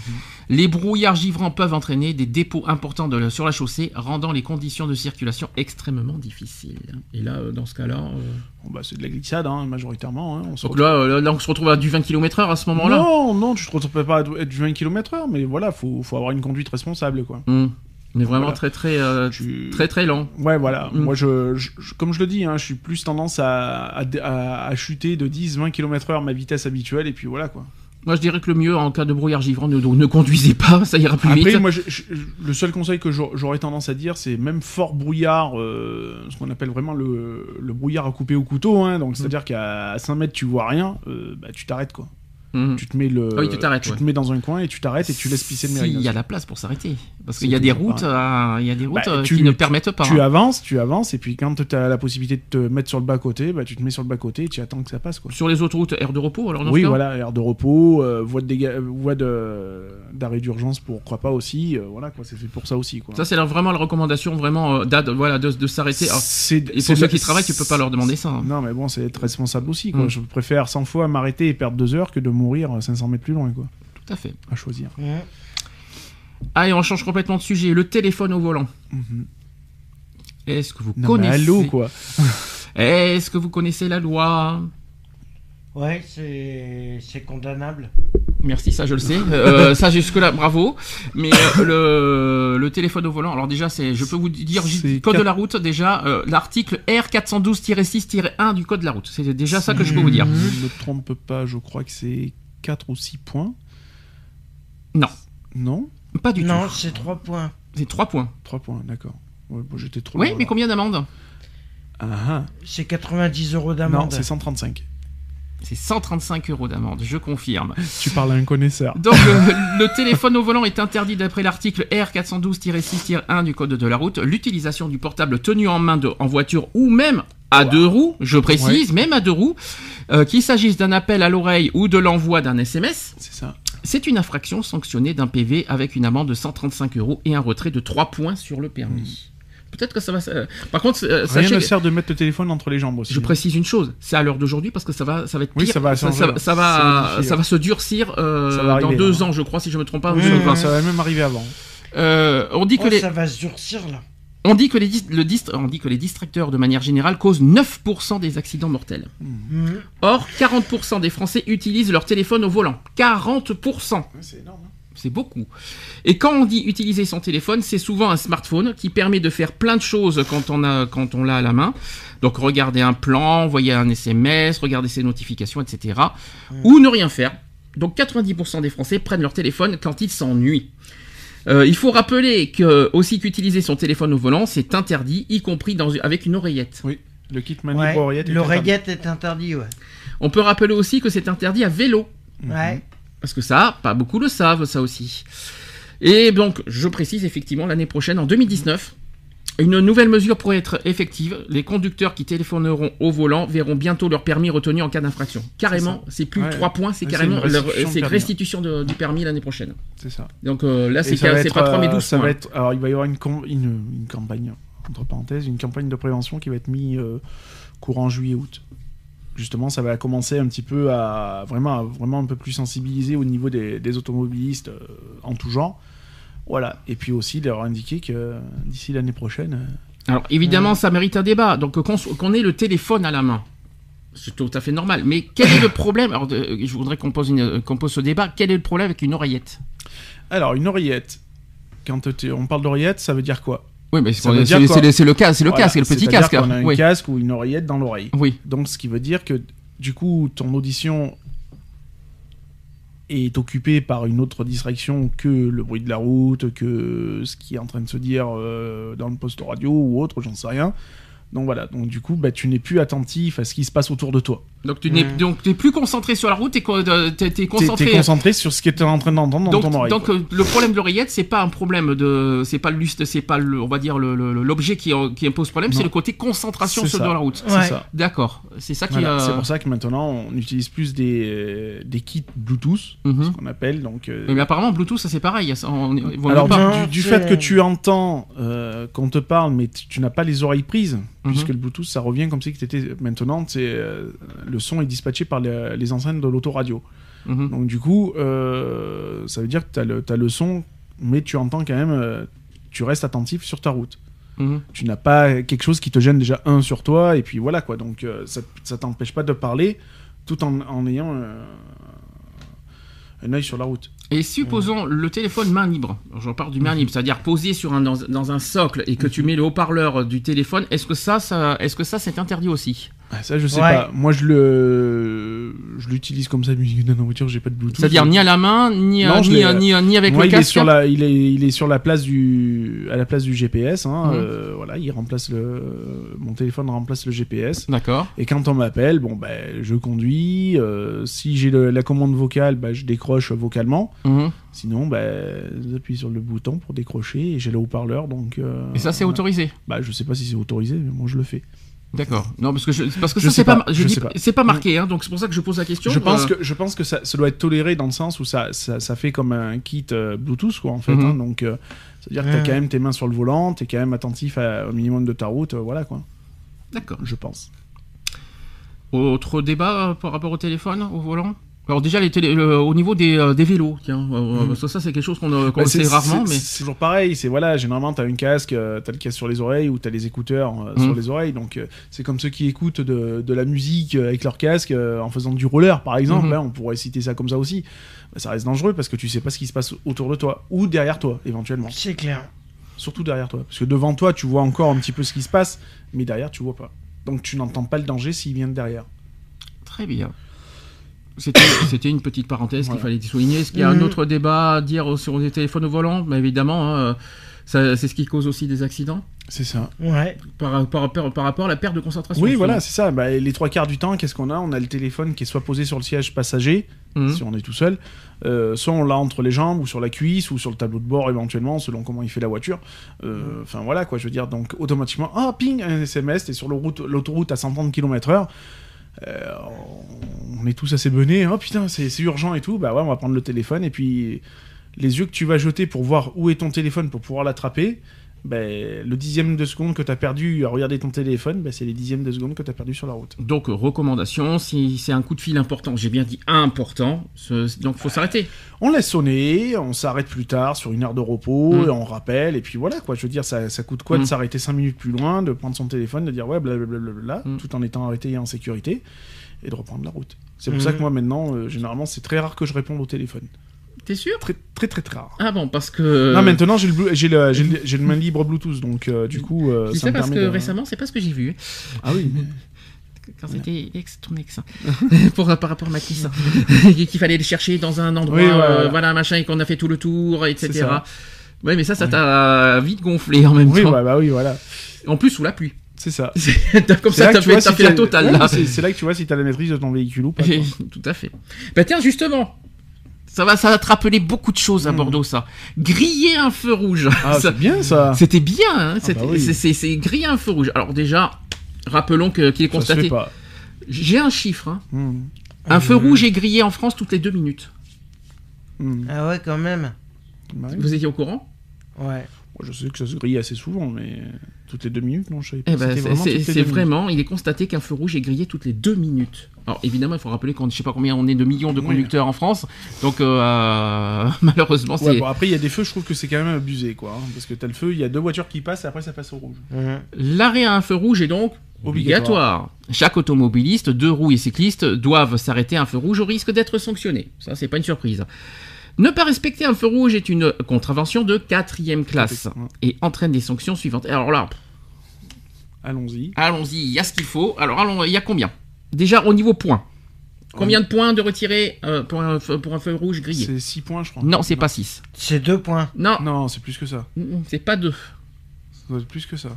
Les brouillards givrants peuvent entraîner des dépôts importants de- sur la chaussée, rendant les conditions de circulation extrêmement difficiles. Et là, euh, dans ce cas-là, euh, Bon, bah, c'est de la glissade, hein, majoritairement. hein. On se donc là, là, on se retrouve à du 20 km/h à ce moment-là. Non, non, tu te retrouves pas à du 20 km/h, mais voilà, faut, faut avoir une conduite responsable, quoi. Hmm. Mais vraiment Voilà. très très euh, Tu- très très lent. Ouais, voilà. Mm. Moi, je, comme je le dis, hein, je suis plus tendance à, à, à- à chuter de 10-20 km/h ma vitesse habituelle, et puis voilà, quoi. Moi, je dirais que le mieux en cas de brouillard givrant, ne, ne conduisez pas, ça ira plus Après, vite. moi, je- je- le seul conseil que j'aurais tendance à dire, c'est même fort brouillard, euh, ce qu'on appelle vraiment le, le brouillard à couper au couteau, hein, Mm. donc c'est-à-dire qu'à 5 mètres, tu vois rien, euh, bah, tu t'arrêtes, quoi. Mhm. Tu te mets le, Ah oui, tu tu ouais. te mets dans un coin et tu t'arrêtes et tu laisses pisser le S'il y mérinoz. a la place pour s'arrêter. Parce qu'il y a des routes, euh, il y a des routes Bah, euh, tu- qui ne permettent pas. Tu hein. avances, tu avances, et puis quand tu as la possibilité de te mettre sur le bas-côté, bah, tu te mets sur le bas-côté et tu attends que ça passe. Quoi. Sur les autoroutes, aire de repos, alors dans Oui, voilà, aire de repos, euh, voie de déga- euh, voie de- d'arrêt d'urgence pour crois pas aussi, euh, voilà, quoi, c'est fait pour ça aussi. Quoi. Ça, c'est vraiment la recommandation vraiment euh, d'ad- voilà, de, de s'arrêter. Et pour ceux qui travaillent, tu peux pas leur demander ça. hein. Non, mais bon, c'est être responsable aussi. Quoi. Mm. Je préfère 100 fois m'arrêter et perdre 2 heures que de mourir 500 mètres plus loin, quoi, Tout à fait. à choisir. Allez, on change complètement de sujet. Le téléphone au volant. Mhm. Est-ce que vous Non, connaissez allô, quoi. Est-ce que vous connaissez la loi? Ouais, c'est c'est condamnable. Merci, ça je le sais. Euh, ça jusque-là, bravo. Mais euh, le, le téléphone au volant, alors déjà, c'est, je peux vous dire, code de la route, déjà, euh, l'article R412-6-1 du code de la route. C'est déjà ça que je peux vous dire. Je ne me trompe pas, je crois que c'est 4 ou 6 points. Non. Non? Pas du non, tout. c'est trois points. C'est 3 points. 3 points, d'accord. Ouais, bon, j'étais trop Oui, mais là. combien d'amende Ah, ah. C'est 90 euros Non, d'amende. c'est 135. C'est 135 euros d'amende, je confirme. Tu parles à un connaisseur. Donc, euh, le téléphone au volant est interdit d'après l'article R412-6-1 du Code de la route. L'utilisation du portable tenu en main de- en voiture ou même à deux roues, je précise, même à deux roues, euh, qu'il s'agisse d'un appel à l'oreille ou de l'envoi d'un SMS, C'est ça. c'est une infraction sanctionnée d'un PV avec une amende de 135 euros et un retrait de 3 points sur le permis. Peut-être que ça va. euh, Par contre, euh, Rien ne que- sert de mettre le téléphone entre les jambes aussi. je précise une chose, c'est à l'heure d'aujourd'hui parce que ça va, ça va être pire. Oui, ça va ça, va, Ça se durcir euh, dans deux là. ans, je crois, si je me trompe pas. Mmh. ça va même arriver avant. Euh, on dit que Oh, les, Ça va se durcir là. on dit que les, dis- le dist- on dit que les distracteurs de manière générale causent 9% des accidents mortels. Mhm. Or, 40% des Français utilisent leur téléphone au volant. 40%. C'est énorme. C'est beaucoup. Et quand on dit utiliser son téléphone, c'est souvent un smartphone qui permet de faire plein de choses quand on a quand on l'a à la main. Donc regarder un plan, envoyer un SMS, regarder ses notifications, etc. Ou ne rien faire. Donc 90% des Français prennent leur téléphone quand ils s'ennuient. Euh, il faut rappeler que aussi qu'utiliser son téléphone au volant, c'est interdit, y compris dans, avec une oreillette. Oui. Le kit manip Ouais, oreillette. est L'oreillette est interdit, ouais. On peut rappeler aussi que c'est interdit à vélo. Ouais. Parce que ça, pas beaucoup le savent, ça aussi. Et donc, je précise effectivement, l'année prochaine, en 2019, une nouvelle mesure pourrait être effective. Les conducteurs qui téléphoneront au volant verront bientôt leur permis retenu en cas d'infraction. Carrément, c'est plus Ouais. 3 points, c'est Ouais, carrément leur- restitution de permis. restitution du permis l'année prochaine. C'est ça. Donc euh, là, c'est pas 3 mais euh, 12 ça points. va être, alors il va y avoir une, com- une, une campagne, entre parenthèses, une campagne de prévention qui va être mise euh, courant juillet-août. Justement, ça va commencer un petit peu à vraiment, à vraiment un peu plus sensibiliser au niveau des, des automobilistes euh, en tout genre. Voilà. Et puis aussi leur indiquer que euh, d'ici l'année prochaine, euh, Alors évidemment, ça mérite un débat. Donc qu'on ait le téléphone à la main, c'est tout à fait normal. Mais quel est le problème? Alors je voudrais qu'on pose, une- qu'on pose ce débat. Quel est le problème avec une oreillette? Alors, une oreillette. Quand on parle d'oreillette, ça veut dire quoi? Oui, mais c'est le, casque, c'est le Voilà, casque, c'est le petit casque. qu'on a un oui. casque ou une oreillette dans l'oreille. oui. Donc, ce qui veut dire que, du coup, ton audition est occupée par une autre distraction que le bruit de la route, que ce qui est en train de se dire euh, dans le poste radio ou autre, j'en sais rien. Donc voilà, donc du coup, bah, tu n'es plus attentif à ce qui se passe autour de toi. Donc tu n'es Mm. donc t'es plus concentré sur la route, t'es co- euh, t'es- t'es Tu concentré. es concentré sur ce que tu es en train d'entendre dans donc, ton oreille. donc quoi. euh, le problème de l'oreillette, c'est pas un problème de, c'est pas le lustre, c'est pas le, on va dire l'objet qui, qui impose problème, c'est le côté concentration sur dans la route. C'est Ouais. ça. D'accord, c'est ça qui. Voilà, euh, C'est pour ça que maintenant, on utilise plus des, des kits Bluetooth, mhm. ce qu'on appelle. Donc, euh, Mais apparemment Bluetooth, ça c'est pareil. on- Alors, même pas- Non, du, fait que tu entends euh, qu'on te parle, mais tu, tu n'as pas les oreilles prises, Mhm. puisque le Bluetooth, ça revient comme si que t'étais maintenant, c'est euh, le son est dispatché par les, les enceintes de l'autoradio. Mhm. Donc, du coup, euh, ça veut dire que tu as, le son, mais tu entends quand même, euh, tu restes attentif sur ta route. Mhm. Tu n'as pas quelque chose qui te gêne déjà, un, sur toi, et puis voilà quoi. Donc, euh, ça, ça t'empêche pas de parler tout en, en ayant un œil sur la route. Et supposons le téléphone main libre. J'en parle du main Mhm. libre, c'est-à-dire posé sur un, dans, dans un socle et que tu mets le haut-parleur du téléphone. Est-ce que ça, ça est-ce que ça c'est interdit aussi? Ah, ça, je sais Ouais. pas. Moi, je le, je l'utilise comme ça, musique dans la voiture, j'ai pas de Bluetooth. C'est-à-dire ni à la main, ni, Non, je ni, l'ai- ni, ni avec Moi, le il est sur la, il est, il est sur la place du, à la place du GPS. Hein, Mhm. euh, voilà, il remplace le, mon téléphone remplace le GPS. D'accord. Et quand on m'appelle, bon ben, je conduis. euh, si j'ai la commande vocale, ben, je décroche vocalement. Mhm. Sinon, ben, j'appuie sur le bouton pour décrocher et j'ai le haut-parleur. Donc, euh, Et ça c'est voilà. autorisé. Bah, je sais pas si c'est autorisé, mais moi je le fais. D'accord. Non parce que je, parce que Je ça sais c'est pas, pas, je pas. c'est pas marqué hein, donc c'est pour ça que je pose la question. Je pense Euh, que je pense que ça, ça doit être toléré dans le sens où ça, ça, ça fait comme un kit euh, Bluetooth quoi en fait. Mhm. hein. donc euh, c'est à dire que t'as quand même tes mains sur le volant, t'es quand même attentif à- au minimum de ta route, euh, voilà quoi. D'accord. Je pense. Autre débat euh, par rapport au téléphone, au volant? Alors déjà les télé- au niveau des, euh, des vélos, tiens, euh, parce que ça c'est quelque chose qu'on euh, qu'on Bah, sait rarement, c'est- mais c'est toujours pareil. C'est voilà, généralement t'as un casque, euh, t'as le casque sur les oreilles ou t'as les écouteurs euh, sur les oreilles. Donc euh, c'est comme ceux qui écoutent de, de la musique euh, avec leur casque euh, en faisant du roller par exemple. Hein, on pourrait citer ça comme ça aussi. Bah, ça reste dangereux parce que tu sais pas ce qui se passe autour de toi ou derrière toi éventuellement. C'est clair. Surtout derrière toi. Parce que devant toi, tu vois encore un petit peu ce qui se passe, mais derrière, tu vois pas. Donc tu n'entends pas le danger s'il vient de derrière. Très bien. C'était une petite parenthèse qu'il fallait souligner. Est-ce qu'il y a un Mhm. autre débat à dire sur les téléphones au volant? Bah, Évidemment, hein, euh, c'est ce qui cause aussi des accidents C'est ça. Ouais. par, par, par- par rapport à la perte de concentration. Oui, voilà, c'est ça. Bah, les trois quarts du temps, qu'est-ce qu'on a? On a le téléphone qui est soit posé sur le siège passager, Mhm. si on est tout seul, euh, soit on l'a entre les jambes ou sur la cuisse ou sur le tableau de bord éventuellement, selon comment il fait la voiture. Euh, Enfin voilà quoi, je veux dire, donc automatiquement, ah ping, un SMS, t'es sur l'autoroute à 130 km/h. Euh, on est tous assez benés, oh putain, c'est c'est urgent et tout, bah ouais, on va prendre le téléphone et puis les yeux que tu vas jeter pour voir où est ton téléphone pour pouvoir l'attraper, ben, le dixième de seconde que tu as perdu à regarder ton téléphone, ben, c'est les dixièmes de seconde que tu as perdu sur la route. Donc, recommandation, si c'est un coup de fil important, j'ai bien dit important, ce- donc faut s'arrêter. On laisse sonner, on s'arrête plus tard sur une heure de repos, Mm. et on rappelle, et puis voilà quoi. Je veux dire, ça, ça coûte quoi de Mm. s'arrêter 5 minutes plus loin, de prendre son téléphone, de dire ouais, blablabla, Mm. tout en étant arrêté et en sécurité, et de reprendre la route. C'est pour Mm. ça que moi maintenant, euh, généralement, c'est très rare que je réponde au téléphone. T'es sûr Très très très très rare. Ah bon, parce que. Non, maintenant j'ai le, j'ai le, j'ai le, j'ai le main libre Bluetooth, donc euh, du coup, euh, ça ça me parce que de... récemment, c'est pas ce que j'ai vu. Ah oui. Quand c'était ex, ton ex. Pour, par rapport à Mathis. hein. Qu'il fallait le chercher dans un endroit, Oui, voilà, euh, voilà. machin, et qu'on a fait tout le tour, etc. Ouais, mais ça, ça t'a vite gonflé en même Oui, temps. bah, bah oui, voilà. En plus, sous la pluie. C'est ça. Comme ça, t'as fait, si fait la totale Ouais, là. C'est c'est là que tu vois si t'as la maîtrise de ton véhicule ou pas. quoi. Tout à fait. Bah tiens, justement, ça va, ça va te rappeler beaucoup de choses à Mm. Bordeaux, ça. Griller un feu rouge. Ah, Ça- c'est bien ça. C'était bien, hein, c'était- bah oui. c'est- c'est c'est griller un feu rouge. Alors déjà, rappelons que- qu'il est Ça se fait constaté. pas. J'ai un chiffre. hein. Hmm. Un feu rouge est grillé en France toutes les deux minutes. Hmm. Ah ouais, quand même. Bah. Vous étiez au courant? Ouais. Je sais que ça se grille assez souvent, mais toutes les deux minutes, non, je savais pas. Eh ben, C'était c'est- vraiment c'est vraiment, il est constaté qu'un feu rouge est grillé toutes les deux minutes. Alors évidemment, il faut rappeler qu'on ne sait pas combien on est de millions de Oui. conducteurs en France, donc euh, malheureusement, Ouais, c'est bon, après, il y a des feux, je trouve que c'est quand même abusé, quoi. hein, parce que t'as le feu, il y a deux voitures qui passent et après ça passe au rouge. Mhm. l'arrêt à un feu rouge est donc obligatoire. Chaque automobiliste, deux roues et cycliste doivent s'arrêter à un feu rouge au risque d'être sanctionnés. Ça, c'est pas une surprise. Ne pas respecter un feu rouge est une contravention de quatrième classe et entraîne des sanctions suivantes. Alors là, Allons-y. allons-y, il y a ce qu'il faut. Alors, allons, il y a combien? Déjà, au niveau points. Combien de points de retirer euh, pour, un, feu- pour un feu rouge grillé? C'est 6 points, je crois. Non, c'est pas 6. C'est deux points. Non, Non, c'est plus que ça. c'est pas 2. Ça doit être plus que ça.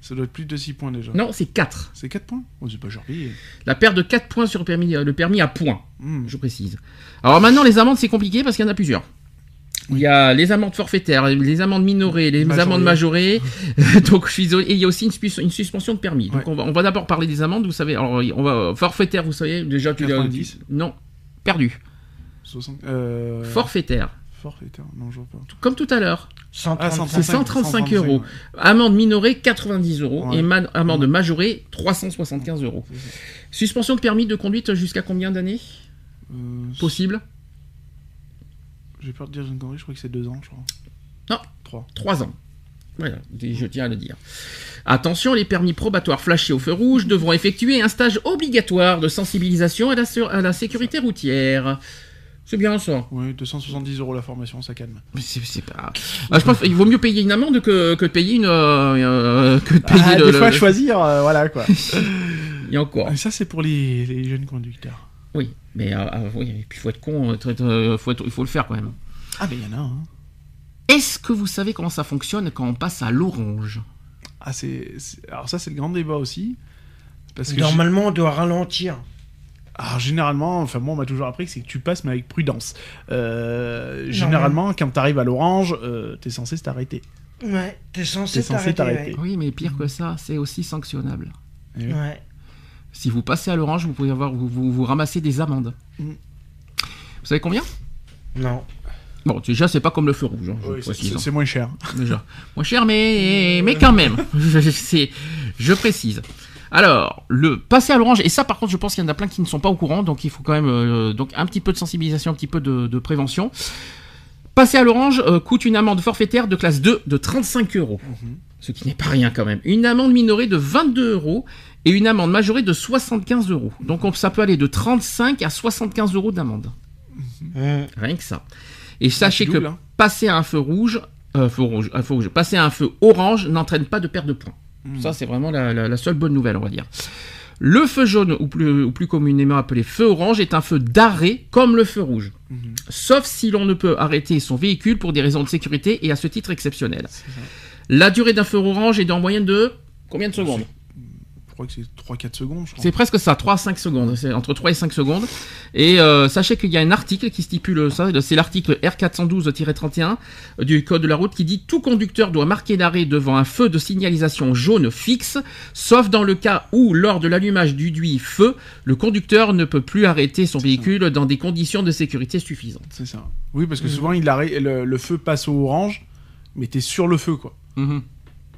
Ça doit être plus de 6 points déjà. Non, c'est 4. C'est 4 points? Oh, c'est pas gentil. La perte de 4 points sur le permis, le permis à points. Hmm. je précise. Alors maintenant, les amendes, c'est compliqué parce qu'il y en a plusieurs. Il y a les amendes forfaitaires, les amendes minorées, les amendes majorées. Donc, je suis désolé. Et il y a aussi une, sus- une suspension de permis. Donc, Ouais. on va, on va d'abord parler des amendes. Vous savez, alors, on va forfaitaire, vous savez, déjà, tu 90. Non, perdu. 60... Euh... Forfaitaire. Forfaitaire, non, je vois pas. Comme tout à l'heure. 135. C'est 135 euros. ouais. Amende minorée, 90 euros. Ouais. Et man- amende Ouais. majorée, 375 euros. Suspension de permis de conduite jusqu'à combien d'années Euh, Possible J'ai peur de dire une connerie, je crois que c'est 2 ans, je crois. Non. 3. 3 ans. Voilà, je tiens à le dire. Attention, les permis probatoires flashés au feu rouge devront effectuer un stage obligatoire de sensibilisation à la, sur- à la sécurité routière. C'est bien ça. Ouais, 270 euros la formation, ça calme. Mais c'est pas. Ah, je pense qu'il vaut mieux payer une amende que, que de payer une. euh, euh, que de payer Ah, le- des le- fois, choisir, euh, voilà quoi. Et encore. Ça, c'est pour les, les jeunes conducteurs. Oui, mais euh, euh, oui, et puis faut être con, euh, faut être- il faut le faire quand même. Ah, mais il y en a, hein. Est-ce que vous savez comment ça fonctionne quand on passe à l'orange? Ah, c'est. c'est- Alors, ça, c'est le grand débat aussi. Parce que. Normalement, on doit ralentir. Alors, généralement, enfin, moi, on m'a toujours appris que c'est que tu passes, mais avec prudence. Euh, généralement, quand t'arrives à l'orange, euh, t'es censé t'arrêter. Ouais, t'es censé T'es censé t'arrêter. t'arrêter. Oui, mais pire que ça, c'est aussi sanctionnable. Eh Ouais. Si vous passez à l'orange, vous pouvez avoir, vous, vous, vous ramassez des amendes. Mm. Vous savez combien? Non. Bon, déjà, c'est pas comme le feu rouge, hein, je Oui, c'est- précise. c'est c'est moins cher. hein, déjà. Moins cher, mais, mais quand même. je, c'est- je précise. Alors, le passer à l'orange, et ça par contre, je pense qu'il y en a plein qui ne sont pas au courant, donc il faut quand même euh, donc un petit peu de sensibilisation, un petit peu de, de prévention. Passer à l'orange euh, coûte une amende forfaitaire de classe 2 de 35 euros, ce qui n'est pas rien quand même. Une amende minorée de 22 euros et une amende majorée de 75 euros. Donc on- ça peut aller de 35 à 75 euros d'amende. Mhm. Rien que ça. Et sachez tu que hein. passer à un feu rouge, euh, feu rouge, un feu rouge, passer à un feu orange n'entraîne pas de perte de points. Hmm. Ça, c'est vraiment la, la- la seule bonne nouvelle, on va dire. Le feu jaune, ou plus, ou plus communément appelé feu orange, est un feu d'arrêt comme le feu rouge. Mhm. Sauf si l'on ne peut arrêter son véhicule pour des raisons de sécurité et à ce titre exceptionnel. La durée d'un feu orange est d'en moyenne de combien de secondes? Crois que c'est 3-4 secondes. C'est presque ça, 3 à 5 secondes. C'est entre 3 et 5 secondes. Et euh, sachez qu'il y a un article qui stipule ça, c'est l'article R412-31 du Code de la route qui dit tout conducteur doit marquer l'arrêt devant un feu de signalisation jaune fixe, sauf dans le cas où, lors de l'allumage du duit feu, le conducteur ne peut plus arrêter son véhicule dans des conditions de sécurité suffisantes. C'est ça. Oui, parce que souvent, il arrête- le, le feu passe au orange, mais t'es sur le feu, quoi.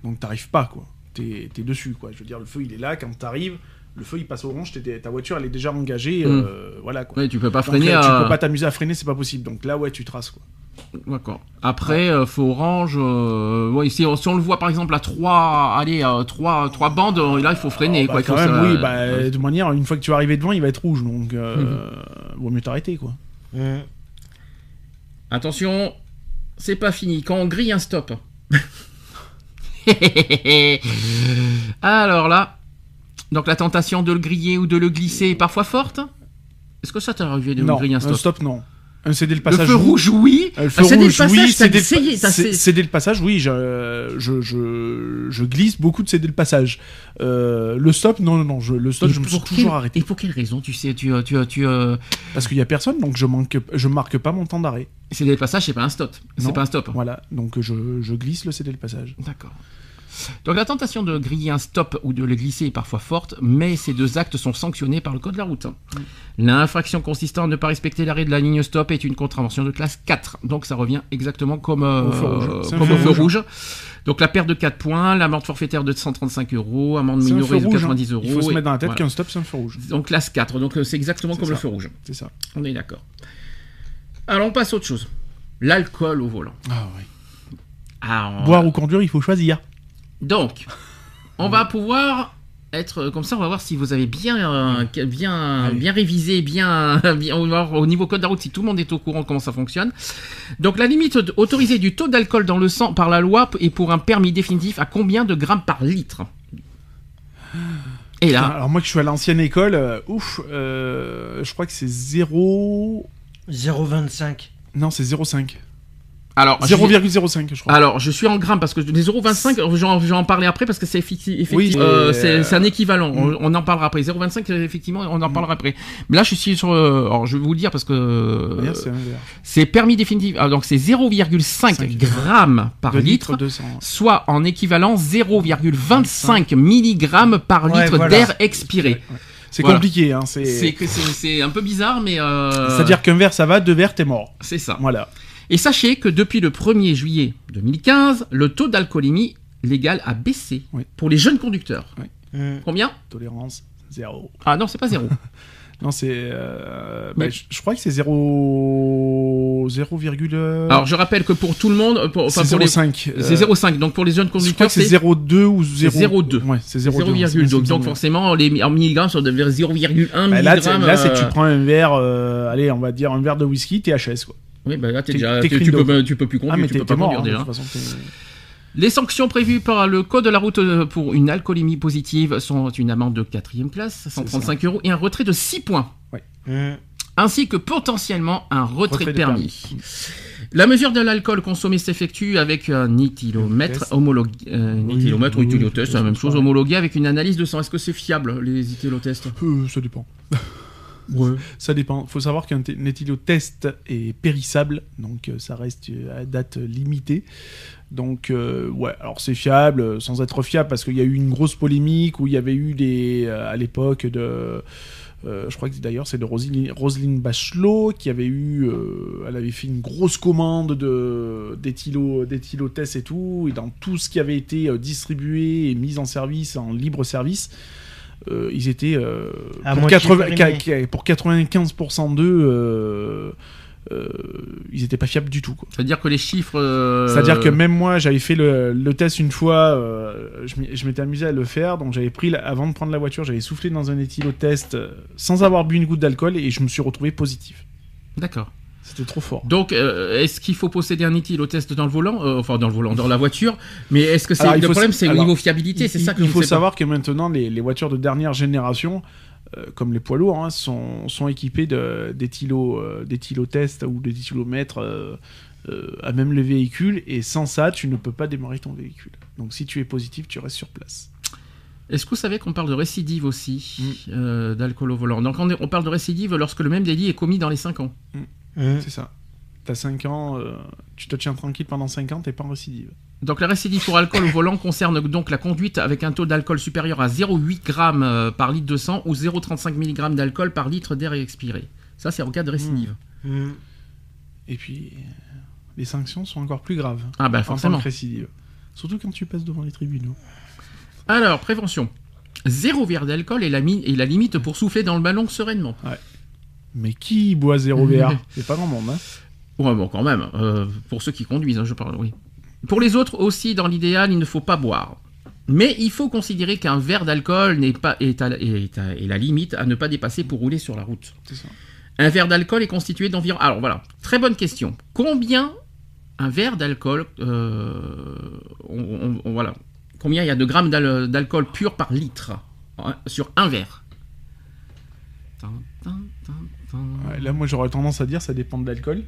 Donc t'arrives pas, quoi. T'es es dessus, quoi. Je veux dire, le feu, il est là, quand t'arrives, le feu, il passe au orange, t'es- ta voiture, elle est déjà engagée, Mm. euh, voilà, quoi. Ouais, tu peux pas Donc, freiner euh, à... Tu peux pas t'amuser à freiner, c'est pas possible. Donc là, ouais, tu traces, quoi. D'accord. Après, euh, feu orange, euh, ouais, si, on- si on le voit par exemple à 3, allez, à 3, trois bandes, euh, là il faut freiner. Bah, quoi. Quand même, ça- oui, bah, de manière, une fois que tu vas arriver devant, il va être rouge, donc euh, Mhm. vaut mieux t'arrêter, quoi. Attention, c'est pas fini. Quand on grille un stop. Alors là, donc la tentation de le griller ou de le glisser est parfois forte. Est-ce que ça t'est arrivé de non, griller un un stop, stop, non. Un CD le Le passage. feu rouge, oui. Euh, le feu CD le rouge, passage, oui. essayé. CD le passage, oui. Je, je, je, je glisse beaucoup de CD le passage. Euh, le stop, non, non, non. Je, le stop, Et je me suis toujours arrêté. Et pour quelle raison tu sais, tu, tu, tu, euh, Parce qu'il y a personne, donc je manque, je marque pas mon temps d'arrêt. CD le passage, c'est pas un stop. C'est pas un stop. Voilà. Donc je, je glisse le CD le passage. D'accord. Donc la tentation de griller un stop ou de le glisser est parfois forte, mais ces deux actes sont sanctionnés par le code de la route. L'infraction consistant à ne pas respecter l'arrêt de la ligne stop est une contravention de classe 4. Donc ça revient exactement comme, euh, Au feu rouge. C'est un comme feu au feu rouge. rouge. Donc la perte de 4 points, l'amende forfaitaire de 135 euros, amende minorée de rouge. hein. 90 euros. Il faut se et- mettre dans la tête voilà. qu'un stop, c'est un feu rouge. Donc classe 4, donc euh, c'est exactement comme le ça. feu rouge. C'est ça. On est d'accord. Alors on passe à autre chose. L'alcool au volant. Ah oui. Alors, Boire ou conduire, il faut choisir. Donc, on va pouvoir être comme ça, on va voir si vous avez bien, euh, bien, bien révisé, bien, bien, on va voir au niveau code de la route si tout le monde est au courant de comment ça fonctionne. Donc, la limite autorisée du taux d'alcool dans le sang par la loi est pour un permis définitif à combien de grammes par litre? Et là, Alors moi que je suis à l'ancienne école, euh, ouf, euh, je crois que c'est 0... 0,25. Non, c'est 0,5. Alors, je- 0,05 je crois. alors, je suis en grammes parce que les 0,25, j'en- je vais en parler après parce que c'est effecti- effectivement, Oui, euh, c'est- un équivalent. Mm. On, on en parlera après. 0,25, euh, effectivement, on en parlera après. Mais là, je suis sur. euh, alors, je vais vous le dire parce que c'est permis définitif. Ah, donc, c'est 0,5 Cinq. grammes par litre, 200. soit en équivalent 0,25 milligrammes par Ouais, litre voilà. d'air expiré. Ouais, ouais. C'est Voilà. compliqué, hein. C'est... Un peu bizarre, mais euh, C'est-à-dire qu'un verre ça va, deux verres t'es mort. c'est ça. Voilà. Et sachez que depuis le 1er juillet 2015, le taux d'alcoolémie légal a baissé Oui. pour les jeunes conducteurs. Hmm. Combien? Tolérance, zéro. Ah non, c'est pas zéro. Non, c'est... euh, Mais- bah, je, je crois que c'est 0... 0, Alors je rappelle que pour tout le monde, pour, enfin, c'est pour les- 0,5. euh, c'est 0,5. Donc pour les jeunes Je crois conducteurs, que c'est c'est 0,2 ou 0... 0,2. Ouais, c'est 0,2. 0,2. Donc, donc forcément, les en milligrammes sont de 0,1 Bah, là, c'est- milligrammes. là, c'est euh, tu prends un verre, euh, allez, on va dire un verre de whisky, t'es HS quoi. Oui, bah là, t'es T'es- déjà, t'es tu, peux, dog. tu peux plus conduire, Ah, mais tu t'es peux t'es pas mort, conduire de déjà. toute façon. t'es- Les sanctions prévues par le code de la route euh, pour une alcoolémie positive sont une amende de quatrième classe, 135 euros, et un retrait de 6 points. Hmm. ainsi que potentiellement un retrait, Retrait de de permis. La mesure de l'alcool consommé s'effectue avec un éthylomètre Test. homologué, euh, un Oui, éthylomètre ou oui, éthylotest, oui, c'est la même chose, homologué avec une analyse de sang. Est-ce que c'est fiable les éthylotests Euh, ça dépend. Ça dépend. faut savoir qu'un t- un éthylotest est périssable, donc euh, ça reste euh, à date limitée. Donc, euh, ouais, alors c'est fiable, sans être fiable, parce qu'il y a eu une grosse polémique où il y avait eu des. à l'époque de. je crois que d'ailleurs c'est de Roselyne, Bachelot qui avait eu, elle avait fait une grosse commande de d'éthylo, d'éthylotests et tout, et dans tout ce qui avait été distribué et mis en service en libre service, euh, ils étaient euh, pour, moitié 80 périmés. ca- ca- pour 95% d'eux, euh, euh, ils étaient pas fiables du tout. C'est-à-dire que les chiffres. euh, C'est-à-dire que même moi, j'avais fait le, le test une fois, euh, je m'étais amusé à le faire, donc j'avais pris, la- avant de prendre la voiture, j'avais soufflé dans un éthylotest sans avoir bu une goutte d'alcool et je me suis retrouvé positif. D'accord. C'était trop fort. Donc, euh, est-ce qu'il faut posséder un éthylotest dans le volant Euh, Enfin, dans le volant, dans la voiture? Mais est-ce que c'est le problème, c'est au alors, niveau fiabilité C'est ça que il faut pas. savoir que maintenant, les, les voitures de dernière génération, euh, comme les poids lourds, hein, sont, sont équipées de- d'éthylo, d'éthylotests ou d'éthylomètres à même le véhicule, et sans ça, tu ne peux pas démarrer ton véhicule. Donc si tu es positif, tu restes sur place. Est-ce que vous savez qu'on parle de récidive aussi, Mm. euh, d'alcool au volant? Donc, on, est- on parle de récidive lorsque le même délit est commis dans les 5 ans. Hmm. C'est ça. T'as 5 ans, euh, tu te tiens tranquille pendant 5 ans, t'es pas en récidive. Donc la récidive pour alcool au volant concerne donc la conduite avec un taux d'alcool supérieur à 0,8 g euh, par litre de sang ou 0,35 mg d'alcool par litre d'air expiré. Ça, c'est en cas de récidive. Hmm. Et puis, euh, les sanctions sont encore plus graves. Ah bah forcément. récidive. Surtout quand tu passes devant les tribunaux. Alors, prévention. Zéro verre d'alcool est la, mi- est la limite pour souffler dans le ballon sereinement. Mais qui boit zéro verre C'est pas grand monde, hein Ouais, bon, quand même. euh, pour ceux qui conduisent, hein, je parle, oui. Pour les autres aussi, dans l'idéal, il ne faut pas boire. Mais il faut considérer qu'un verre d'alcool n'est pas est, à- est à- est la limite à ne pas dépasser pour rouler sur la route. C'est ça. Un verre d'alcool est constitué d'environ. Alors voilà, très bonne question. Combien un verre d'alcool, euh, on- on- on- voilà, combien il y a de grammes d'al- d'alcool pur par litre hein, sur un verre? Ouais, là, moi, j'aurais tendance à dire ça dépend de l'alcool.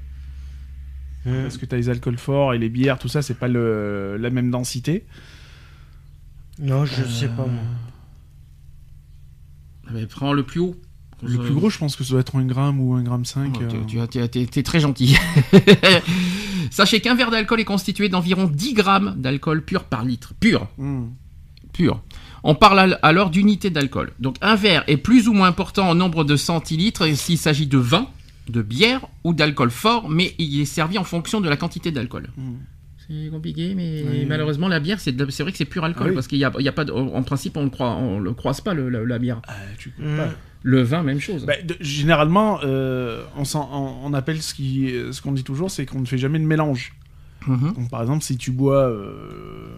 Hum. Parce que t'as les alcools forts et les bières, tout ça, c'est pas le, la même densité. Non, je sais pas moi. Ah, mais prends le plus haut. Le plus gros, je pense que ça doit être un gramme ou un gramme 5. Oh, tu- tu as- tu as- t'es très gentil. Sachez qu'un verre d'alcool est constitué d'environ 10 grammes d'alcool pur par litre. Pur. Pur. On parle al- alors d'unité d'alcool. Donc un verre est plus ou moins important en nombre de centilitres s'il s'agit de vin, de bière ou d'alcool fort, mais il est servi en fonction de la quantité d'alcool. C'est compliqué, mais Oui. malheureusement la bière, c'est vrai que c'est pur alcool, Ah oui. parce qu'il y a, il y a pas, de- en principe, on ne croit, on le croise pas le- la, la bière. Ah, tu pas. Le vin, même chose. Bah, de- généralement, euh, on, s'en- on- on appelle ce qui- ce qu'on dit toujours, c'est qu'on ne fait jamais de mélange. Donc, par exemple, si tu bois euh,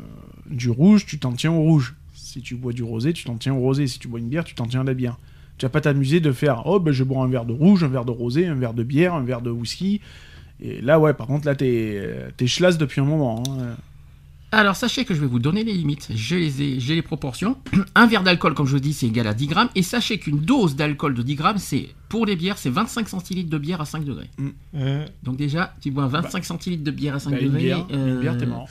du rouge, tu t'en tiens au rouge. Si tu bois du rosé, tu t'en tiens au rosé. Si tu bois une bière, tu t'en tiens à la bière. Tu vas pas t'amuser de faire oh ben je bois un verre de rouge, un verre de rosé, un verre de bière, un verre de whisky. Et là ouais, par contre là t'es t'es chlasse depuis un moment. hein. Alors sachez que je vais vous donner les limites. J'ai les, j'ai les proportions. Un verre d'alcool, comme je dis, c'est égal à 10 grammes. Et sachez qu'une dose d'alcool de 10 grammes, c'est pour les bières, c'est 25 centilitres de bière à 5 degrés. Hum. Donc déjà, tu bois 25 centilitres de bière à 5 Bah, une degrés. bière, euh, une bière, t'es mort.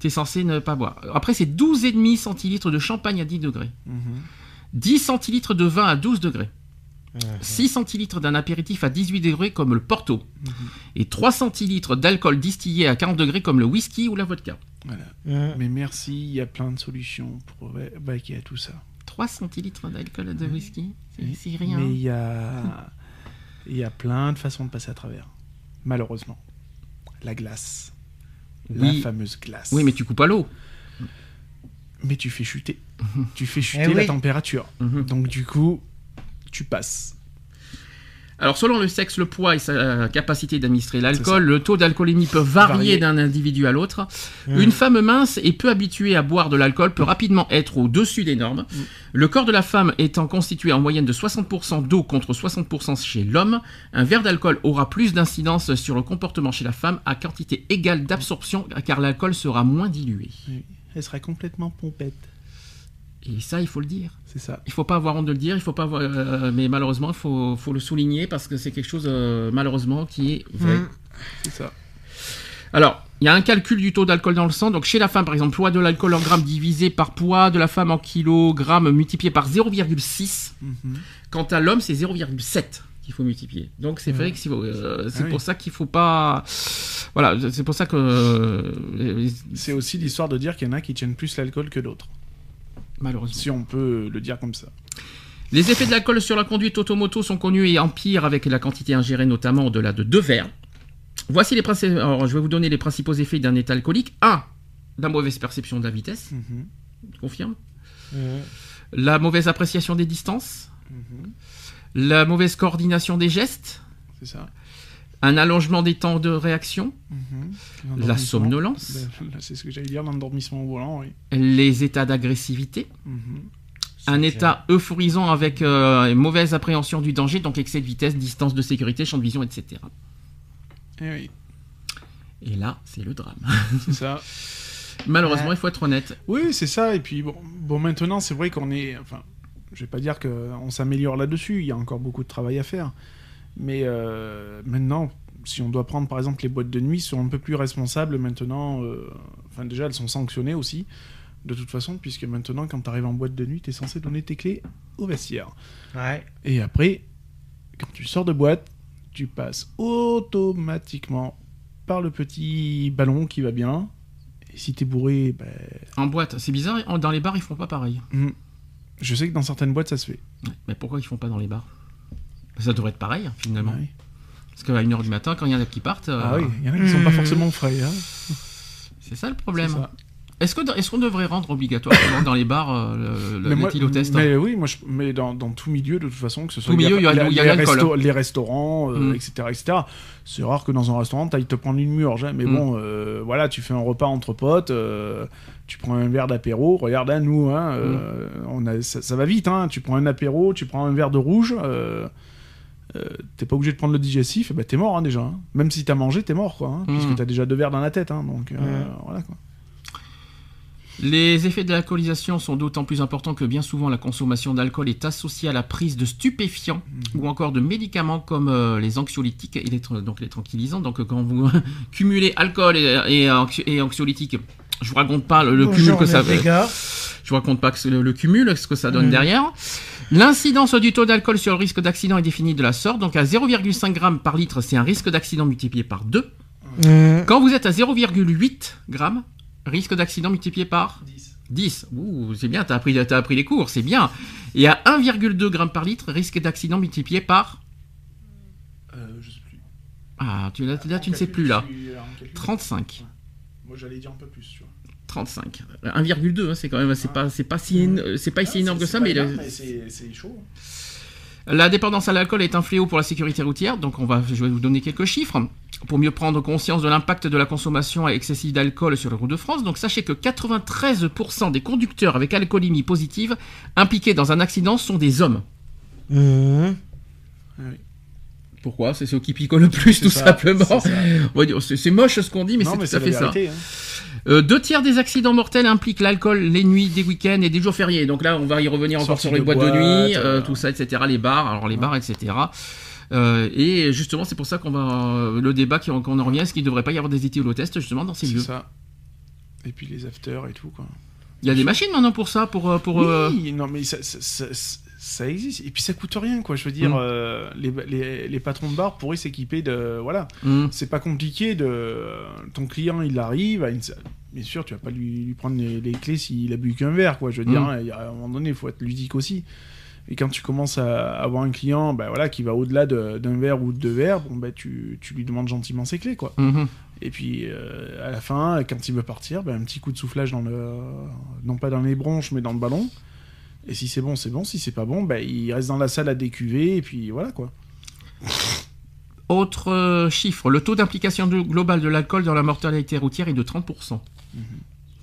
T'es censé ne pas boire. Après, c'est 12,5 centilitres de champagne à 10 degrés. Mhm. 10 centilitres de vin à 12 degrés. Mhm. 6 centilitres d'un apéritif à 18 degrés comme le Porto. Mhm. Et 3 centilitres d'alcool distillé à 40 degrés comme le whisky ou la vodka. Voilà. Hum. Mais merci, il y a plein de solutions pour va- vaquer à tout ça. 3 centilitres d'alcool de whisky, c'est- rien. Mais il y a il y a plein de façons de passer à travers. Malheureusement, la glace, Oui. la fameuse glace. Oui, mais tu coupes à l'eau. mais tu fais chuter. tu fais chuter Eh la oui. température. Mhm. Donc du coup, tu passes. Alors, selon le sexe, le poids et sa euh, capacité d'administrer l'alcool, le taux d'alcoolémie peut varier Varier. d'un individu à l'autre. Hum. Une femme mince et peu habituée à boire de l'alcool peut rapidement être au-dessus des normes. Mm. Le corps de la femme étant constitué en moyenne de 60% d'eau contre 60% chez l'homme, un verre d'alcool aura plus d'incidence sur le comportement chez la femme à quantité égale d'absorption car l'alcool sera moins dilué. Elle sera complètement pompette. Et ça, il faut le dire. C'est ça. Il faut pas avoir honte de le dire, il faut pas avoir, euh, mais malheureusement, il faut, faut le souligner parce que c'est quelque chose, euh, malheureusement, qui est vrai. Hum. C'est ça. Alors, il y a un calcul du taux d'alcool dans le sang. Donc, chez la femme, par exemple, poids de l'alcool en grammes divisé par poids de la femme en kilogrammes multiplié par 0,6. Mhm. Quant à l'homme, c'est 0,7 qu'il faut multiplier. Donc, c'est vrai que c'est euh, c'est Ah oui. pour ça qu'il faut pas. Voilà, c'est pour ça que. C'est aussi l'histoire de dire qu'il y en a qui tiennent plus l'alcool que d'autres. Malheureusement. Si on peut le dire comme ça. Les effets de l'alcool sur la conduite automoto sont connus et empirent avec la quantité ingérée, notamment au-delà de deux verres. Voici les principaux. Alors, je vais vous donner les principaux effets d'un état alcoolique. 1. La mauvaise perception de la vitesse. Mhm. Je confirme. La mauvaise appréciation des distances. Mhm. La mauvaise coordination des gestes. C'est ça. Un allongement des temps de réaction. Mhm. La somnolence. Ben, C'est ce que j'allais dire, l'endormissement au volant, oui. Les états d'agressivité. Mhm. Un état euphorisant avec euh, une mauvaise appréhension du danger, donc excès de vitesse, distance de sécurité, champ de vision, etc. Eh oui, Et là, c'est le drame. c'est ça. Malheureusement, Ouais. il faut être honnête. Oui, c'est ça. Et puis bon, bon maintenant, c'est vrai qu'on est. Enfin, je vais pas dire qu'on s'améliore là-dessus. Il y a encore beaucoup de travail à faire. Mais euh, maintenant, si on doit prendre par exemple les boîtes de nuit, sont un peu plus responsables maintenant. euh, Enfin, déjà, elles sont sanctionnées aussi. De toute façon, puisque maintenant, quand tu arrives en boîte de nuit, tu es censé donner tes clés au vestiaire. Ouais. Et après, quand tu sors de boîte, tu passes automatiquement par le petit ballon qui va bien. Et si t'es bourré, ben, En boîte, c'est bizarre, dans les bars, ils font pas pareil. hmm, je sais que dans certaines boîtes, ça se fait. Ouais, Mais pourquoi ils font pas dans les bars? Ça devrait être pareil, hein, finalement. Ouais. Parce qu'à 1h du matin, quand il y en a qui partent, euh, Ah oui, il y en a qui sont pas forcément frais. Hein. c'est ça le problème. Est-ce qu'on devrait rendre obligatoire dans les bars euh, le, le l'éthylotest Mais oui, moi, je, mais dans, dans tout milieu, de toute façon, que ce soit Tout milieu, il y a- y les, l'alcool. resto- les restaurants, euh, Mm. etc., etc. C'est rare que dans un restaurant, tu ailles te prendre une murge. hein. Mais Mm. bon, euh, voilà, tu fais un repas entre potes, euh, tu prends un verre d'apéro. Regarde, là, nous, hein, Mm. on a, ça, ça va vite. Hein. Tu prends un apéro, tu prends un verre de rouge. Euh, t'es pas obligé de prendre le digestif, et ben t'es mort hein, déjà. hein. Même si t'as mangé, t'es mort, quoi. hein, Mm. Puisque t'as déjà deux verres dans la tête. hein. donc euh, voilà, quoi. Les effets de l'alcoolisation sont d'autant plus importants que bien souvent la consommation d'alcool est associée à la prise de stupéfiants ou encore de médicaments comme euh, les anxiolytiques et les, donc les tranquillisants. Donc quand vous cumulez alcool et, et, anxio- et anxiolytiques, je vous raconte pas le, le cumul que ça fait. Je vous raconte pas que le, le cumul, ce que ça donne Mm. derrière. L'incidence du taux d'alcool sur le risque d'accident est définie de la sorte. Donc à 0,5 g par litre, c'est un risque d'accident multiplié par 2. Mmh. Quand vous êtes à 0,8 grammes, risque d'accident multiplié par 10. 10. Ouh, c'est bien, t'as appris, t'as appris les cours, c'est bien. Et à 1,2 grammes par litre, risque d'accident multiplié par... Euh, je sais plus. Ah, tu, là, là, tu ne sais plus là. je suis en calcul. 35. Moi j'allais dire un peu plus, tu vois. 35. 1,2, hein, c'est quand même, c'est pas, c'est pas si, c'est pas si Ah, énorme c'est- que ça, c'est mais, le- c'est c'est chaud. La dépendance à l'alcool est un fléau pour la sécurité routière, donc on va, je vais vous donner quelques chiffres pour mieux prendre conscience de l'impact de la consommation excessive d'alcool sur les routes de France. Donc sachez que 93% des conducteurs avec alcoolémie positive impliqués dans un accident sont des hommes. Mmh. Pourquoi? C'est ceux qui picolent le plus, C'est tout ça, simplement. c'est C'est c'est moche ce qu'on dit, mais c'est tout à c'est fait ça. hein. Euh, deux tiers des accidents mortels impliquent l'alcool les nuits, des week-ends et des jours fériés. Donc là, on va y revenir encore sur les de boîtes de boîte, nuit, euh, euh, tout ça, etc. Les bars, alors les bars, etc. Euh, et justement, c'est pour ça qu'on va le débat qu'on en revient, est-ce qu'il ne devrait pas y avoir des éthylotests justement dans ces C'est lieux? ça. Et puis les afters et tout, quoi. Il y a des machines maintenant pour ça, pour pour. Oui, non, mais ça, ça, ça- ça- existe. Et puis ça coûte rien, quoi. Je veux dire, Mm. euh, les, les, les patrons de bar pourraient s'équiper de. Voilà. hum, C'est pas compliqué de. Ton client, il arrive. À une... Bien sûr, tu vas pas lui, lui prendre les, les clés s'il a bu qu'un verre, quoi. Je veux dire, Mm. hein, à un moment donné, il faut être ludique aussi. Et quand tu commences à avoir un client bah, voilà, qui va au-delà de- d'un verre ou de deux verres, bon, bah, tu, tu lui demandes gentiment ses clés, quoi. hum. Et puis euh, à la fin, quand il veut partir, ben, un petit coup de soufflage dans le, non pas dans les bronches, mais dans le ballon. Et si c'est bon, c'est bon. Si c'est pas bon, ben, il reste dans la salle à décuver. Et puis voilà quoi. Autre euh, chiffre, le taux d'implication globale de l'alcool dans la mortalité routière est de 30%.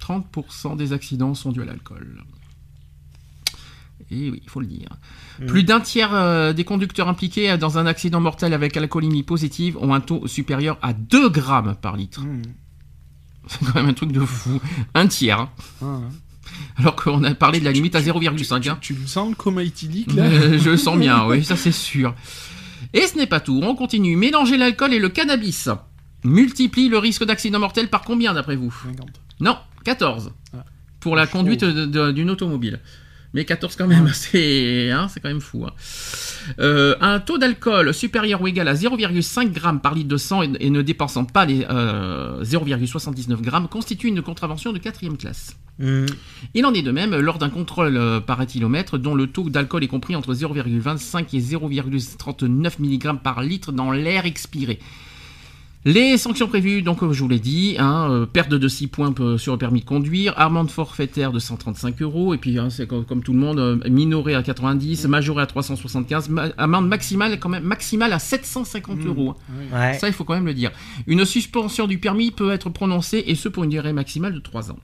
30% des accidents sont dus à l'alcool. Et oui, il faut le dire. Mhm. Plus d'un tiers euh, des conducteurs impliqués dans un accident mortel avec alcoolémie positive ont un taux supérieur à 2 grammes par litre. Mmh. C'est quand même un truc de fou. Un tiers. hein. Ah, hein. Alors qu'on a parlé de la limite à Tu, 0,5. hein. tu le sens le coma éthylique là Euh, Je le sens bien, oui, ça c'est sûr. Et ce n'est pas tout, on continue. Mélanger l'alcool et le cannabis multiplie le risque d'accident mortel par combien d'après vous? 50. Non, 14. Ah. Pour la conduite d'une automobile. Mais 14 quand même, c'est hein, c'est quand même fou. hein. Euh, un taux d'alcool supérieur ou égal à 0,5 g par litre de sang et, et ne dépassant pas les euh, 0,79 g constitue une contravention de quatrième classe. Mmh. Il en est de même lors d'un contrôle euh, par éthylomètre dont le taux d'alcool est compris entre 0,25 et 0,39 mg par litre dans l'air expiré. Les sanctions prévues, donc je vous l'ai dit, hein, euh, perte de 6 points sur le permis de conduire, amende forfaitaire de 135 euros, et puis hein, c'est comme, comme tout le monde, euh, minoré à 90, majoré à 375, ma- amende maximale quand même maximale à 750 Mmh. euros. hein. Ouais. Ça, il faut quand même le dire. Une suspension du permis peut être prononcée, et ce pour une durée maximale de 3 ans.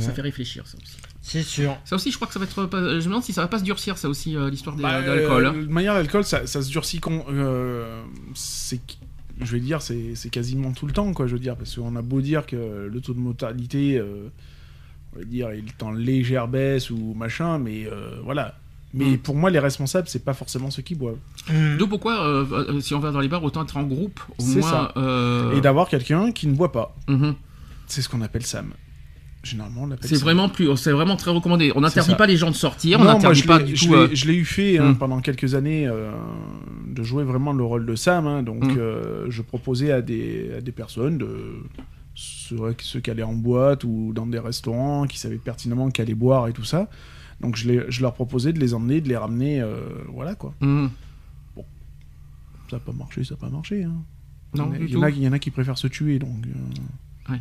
Ça fait réfléchir, ça aussi. C'est sûr. Ça aussi, je crois que ça va être. Je me demande si ça va pas se durcir, ça aussi, euh, l'histoire Bah, d'alcool. euh, hein. de manière, l'alcool, ça, ça se durcit. Con, euh, c'est, je vais dire, c'est, c'est quasiment tout le temps, quoi. Je veux dire, parce qu'on a beau dire que le taux de mortalité, euh, on va dire, il est en légère baisse ou machin, mais euh, voilà. Mais Mm. pour moi, les responsables, c'est pas forcément ceux qui boivent. Mmh. D'où pourquoi, euh, si on va dans les bars, autant être en groupe, au moins. ça. euh, Et d'avoir quelqu'un qui ne boit pas. mhm. C'est ce qu'on appelle Sam. Généralement, C'est vraiment plus, c'est vraiment très recommandé. On n'interdit pas les gens de sortir, on Non, n'interdit je pas du tout. euh, Je l'ai eu fait hein, Mm. pendant quelques années euh, de jouer vraiment le rôle de Sam. hein, donc, Mm. euh, je proposais à des, à des personnes, de, ceux, ceux qui allaient en boîte ou dans des restaurants, qui savaient pertinemment qu'aller boire et tout ça. Donc, je, les- je leur proposais de les emmener, de les ramener. euh, voilà quoi. mhm. Ça n'a pas marché, ça n'a pas marché. hein. Non, il, y y y en a qui préfèrent se tuer. Donc, Ouais.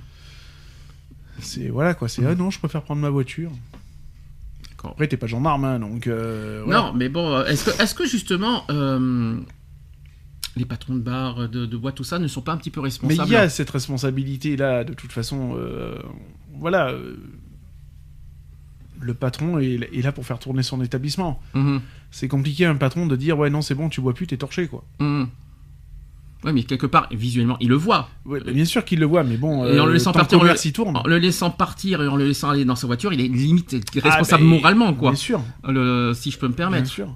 C'est voilà quoi. C'est ah non, je préfère prendre ma voiture. D'accord. Après, t'es pas gendarme, hein, donc. euh, voilà. Non, mais bon, euh, est-ce que, est-ce que justement. euh, les patrons de bars, de, de boîtes, tout ça, ne sont pas un petit peu Mais responsables il y a cette responsabilité-là, de toute façon. euh, voilà. le patron est, est là pour faire tourner son établissement. Mhm, C'est compliqué, un patron, de dire Ouais, non, c'est bon, tu bois plus, t'es torché, quoi. mhm. Ouais, mais quelque part, visuellement, il le voit. Bah, bien sûr qu'il le voit, mais bon, Et en le euh, laissant partir, il tourne. En le laissant partir et en le laissant aller dans sa voiture, il est limite responsable Ah, bah, moralement, quoi. Bien sûr, Le- si je peux me bien permettre. sûr.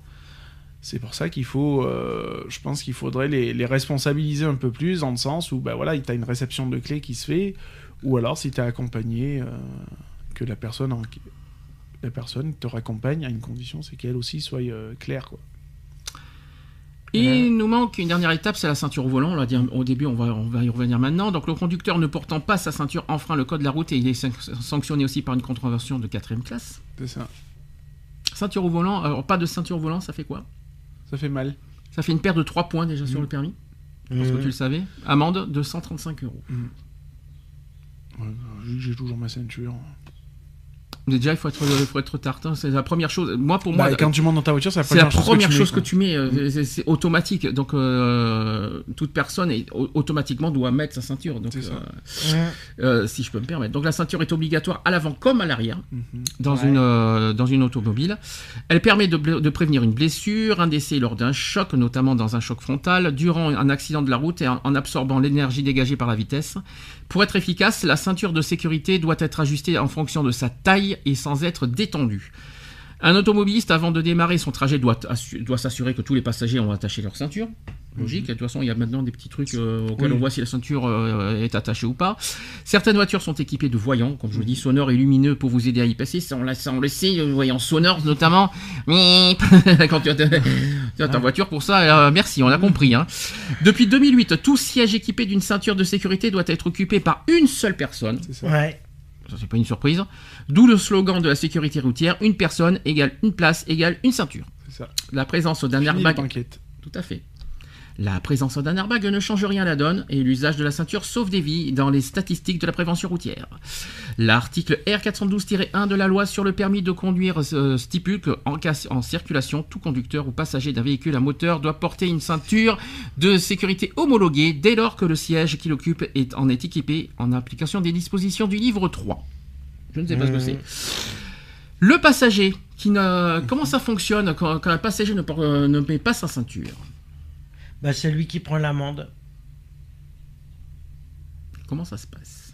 C'est pour ça qu'il faut, euh, je pense qu'il faudrait les, les responsabiliser un peu plus dans le sens où, bah voilà, tu as une réception de clé qui se fait, ou alors si tu es accompagné, euh, que la personne, en- la personne te raccompagne à une condition, c'est qu'elle aussi soit claire, quoi. Et il nous manque une dernière étape, c'est la ceinture au volant. On l'a dit au début, on va, on va y revenir maintenant. Donc le conducteur ne portant pas sa ceinture enfreint le code de la route et il est san- sanctionné aussi par une contravention de quatrième classe. C'est ça. Ceinture au volant, alors pas de ceinture au volant, ça fait quoi? Ça fait mal. Ça fait une perte de 3 points déjà sur le permis. Je pense que Mhm. tu le savais. Amende de 135 euros. Ouais, vu que j'ai toujours ma ceinture. Déjà, il faut être, il faut être tartin. C'est la première chose. Moi, pour Bah, moi, quand tu montes dans ta voiture, c'est la première, première chose chose que tu mets, tu mets. euh, c'est- C'est automatique. Donc, euh, toute personne est, automatiquement doit mettre sa ceinture. Donc, C'est ça. euh, euh, si je peux me permettre. Donc, la ceinture est obligatoire à l'avant comme à l'arrière. Mhm. dans, Ouais. une, euh, dans une automobile. Elle permet de, prévenir une blessure, un décès lors d'un choc, notamment dans un choc frontal, durant un accident de la route et en, en absorbant l'énergie dégagée par la vitesse. Pour être efficace, la ceinture de sécurité doit être ajustée en fonction de sa taille et sans être détendue. Un automobiliste, avant de démarrer son trajet, doit, doit s'assurer que tous les passagers ont attaché leur ceinture. Logique, de toute façon, il y a maintenant des petits trucs euh, auxquels Oui. on voit si la ceinture euh, est attachée ou pas. Certaines voitures sont équipées de voyants, comme je vous dis, sonores et lumineux pour vous aider à y passer. Ça, on, l'a- ça, on le sait, euh, voyants sonores notamment. Quand tu as, ta- tu as ta voiture pour ça, euh, merci, on a compris. hein. Depuis 2008, tout siège équipé d'une ceinture de sécurité doit être occupé par une seule personne. C'est ça. Ouais. Ça, c'est pas une surprise. D'où le slogan de la sécurité routière une personne égale une place égale une ceinture. C'est ça. La présence d'un airbag. Tout à fait. La présence d'un airbag ne change rien à la donne et l'usage de la ceinture sauve des vies dans les statistiques de la prévention routière. L'article R412-1 de la loi sur le permis de conduire euh, stipule qu'en cas en circulation, tout conducteur ou passager d'un véhicule à moteur doit porter une ceinture de sécurité homologuée dès lors que le siège qu'il occupe est, en est équipé en application des dispositions du livre 3. Je ne sais pas ce que c'est. Le passager, qui ne... comment ça fonctionne quand, quand un passager ne, euh, ne met pas sa ceinture? Bah, c'est lui qui prend l'amende. Comment ça se passe?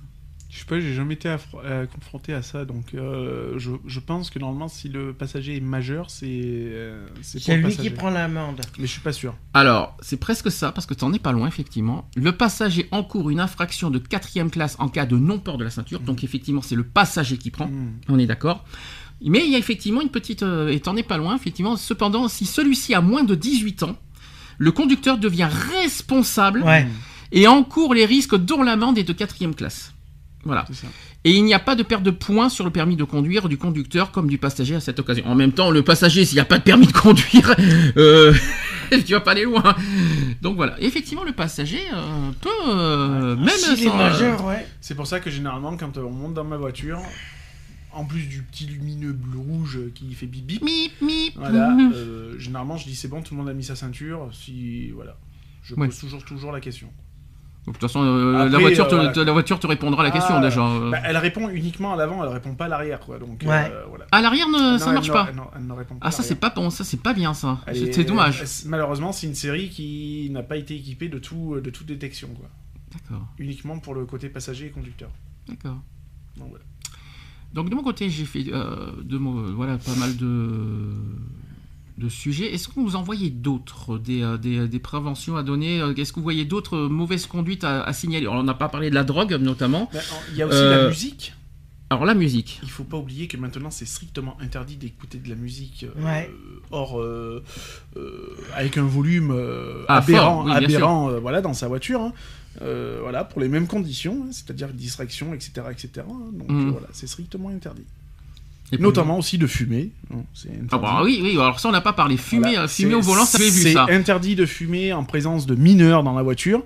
Je sais pas, j'ai jamais été affro- euh, confronté à ça, donc euh, je, je pense que normalement, si le passager est majeur, c'est euh, c'est pour C'est le lui qui prend l'amende. Mais je suis pas sûr. Alors, c'est presque ça, parce que t'en es pas loin, effectivement. Le passager encourt une infraction de quatrième classe en cas de non-port de la ceinture. Donc, effectivement, c'est le passager qui prend. Mhm. On est d'accord. Mais il y a effectivement une petite... euh, et t'en es pas loin, effectivement. Cependant, si celui-ci a moins de 18 ans, le conducteur devient responsable Ouais. et encourt les risques dont l'amende est de quatrième classe. Voilà. Et il n'y a pas de perte de points sur le permis de conduire du conducteur comme du passager à cette occasion. En même temps, le passager, s'il n'y a pas de permis de conduire, euh, tu vas pas aller loin. Donc voilà. Effectivement, le passager euh, peut, euh, même sans, euh, majeur, ouais. C'est pour ça que généralement, quand on monte dans ma voiture, en plus du petit lumineux bleu-rouge qui fait bip bip, mip, mip. voilà, euh, généralement je dis c'est bon, tout le monde a mis sa ceinture. Si voilà, je Ouais. pose toujours toujours la question. Donc, De toute façon, euh, la, voiture euh, te, voilà. la voiture te répondra à la question Ah, déjà. Bah, elle répond uniquement à l'avant, elle répond pas à l'arrière, quoi. Donc Ouais. euh, voilà. À l'arrière, ne, Non, ça elle marche ne- pas. elle ne- elle ne répond pas Ah, ça c'est pas bon, ça c'est pas bien ça. C'est est- c'est dommage. elle- malheureusement, c'est une série qui n'a pas été équipée de tout de toute détection, quoi. D'accord, Uniquement pour le côté passager et conducteur. d'accord. Donc voilà. Donc de mon côté, j'ai fait euh, de voilà, pas mal de, de sujets. Est-ce que vous en voyez d'autres, des, euh, des, des préventions à donner? Euh, Est-ce que vous voyez d'autres euh, mauvaises conduites à, à signaler? Alors, On n'a pas parlé de la drogue notamment. Mais, en- Il y a aussi Euh, la musique. Alors la musique. Il faut pas oublier que maintenant c'est strictement interdit d'écouter de la musique euh, Ouais. hors euh, euh, avec un volume euh, Ah, aberrant, fort, oui, bien aberrant euh, voilà dans sa voiture. hein. Euh, voilà pour les mêmes conditions, hein, c'est-à-dire distraction, etc., etc. hein. Donc Mhm. euh, voilà, c'est strictement interdit. Et Notamment aussi de fumer. hein, c'est interdit. Ah bah oui, oui. Alors ça, on n'a pas parlé. Fumer, Voilà, euh, fumer c'est- au volant, ça vu C'est ça. interdit de fumer en présence de mineurs dans la voiture.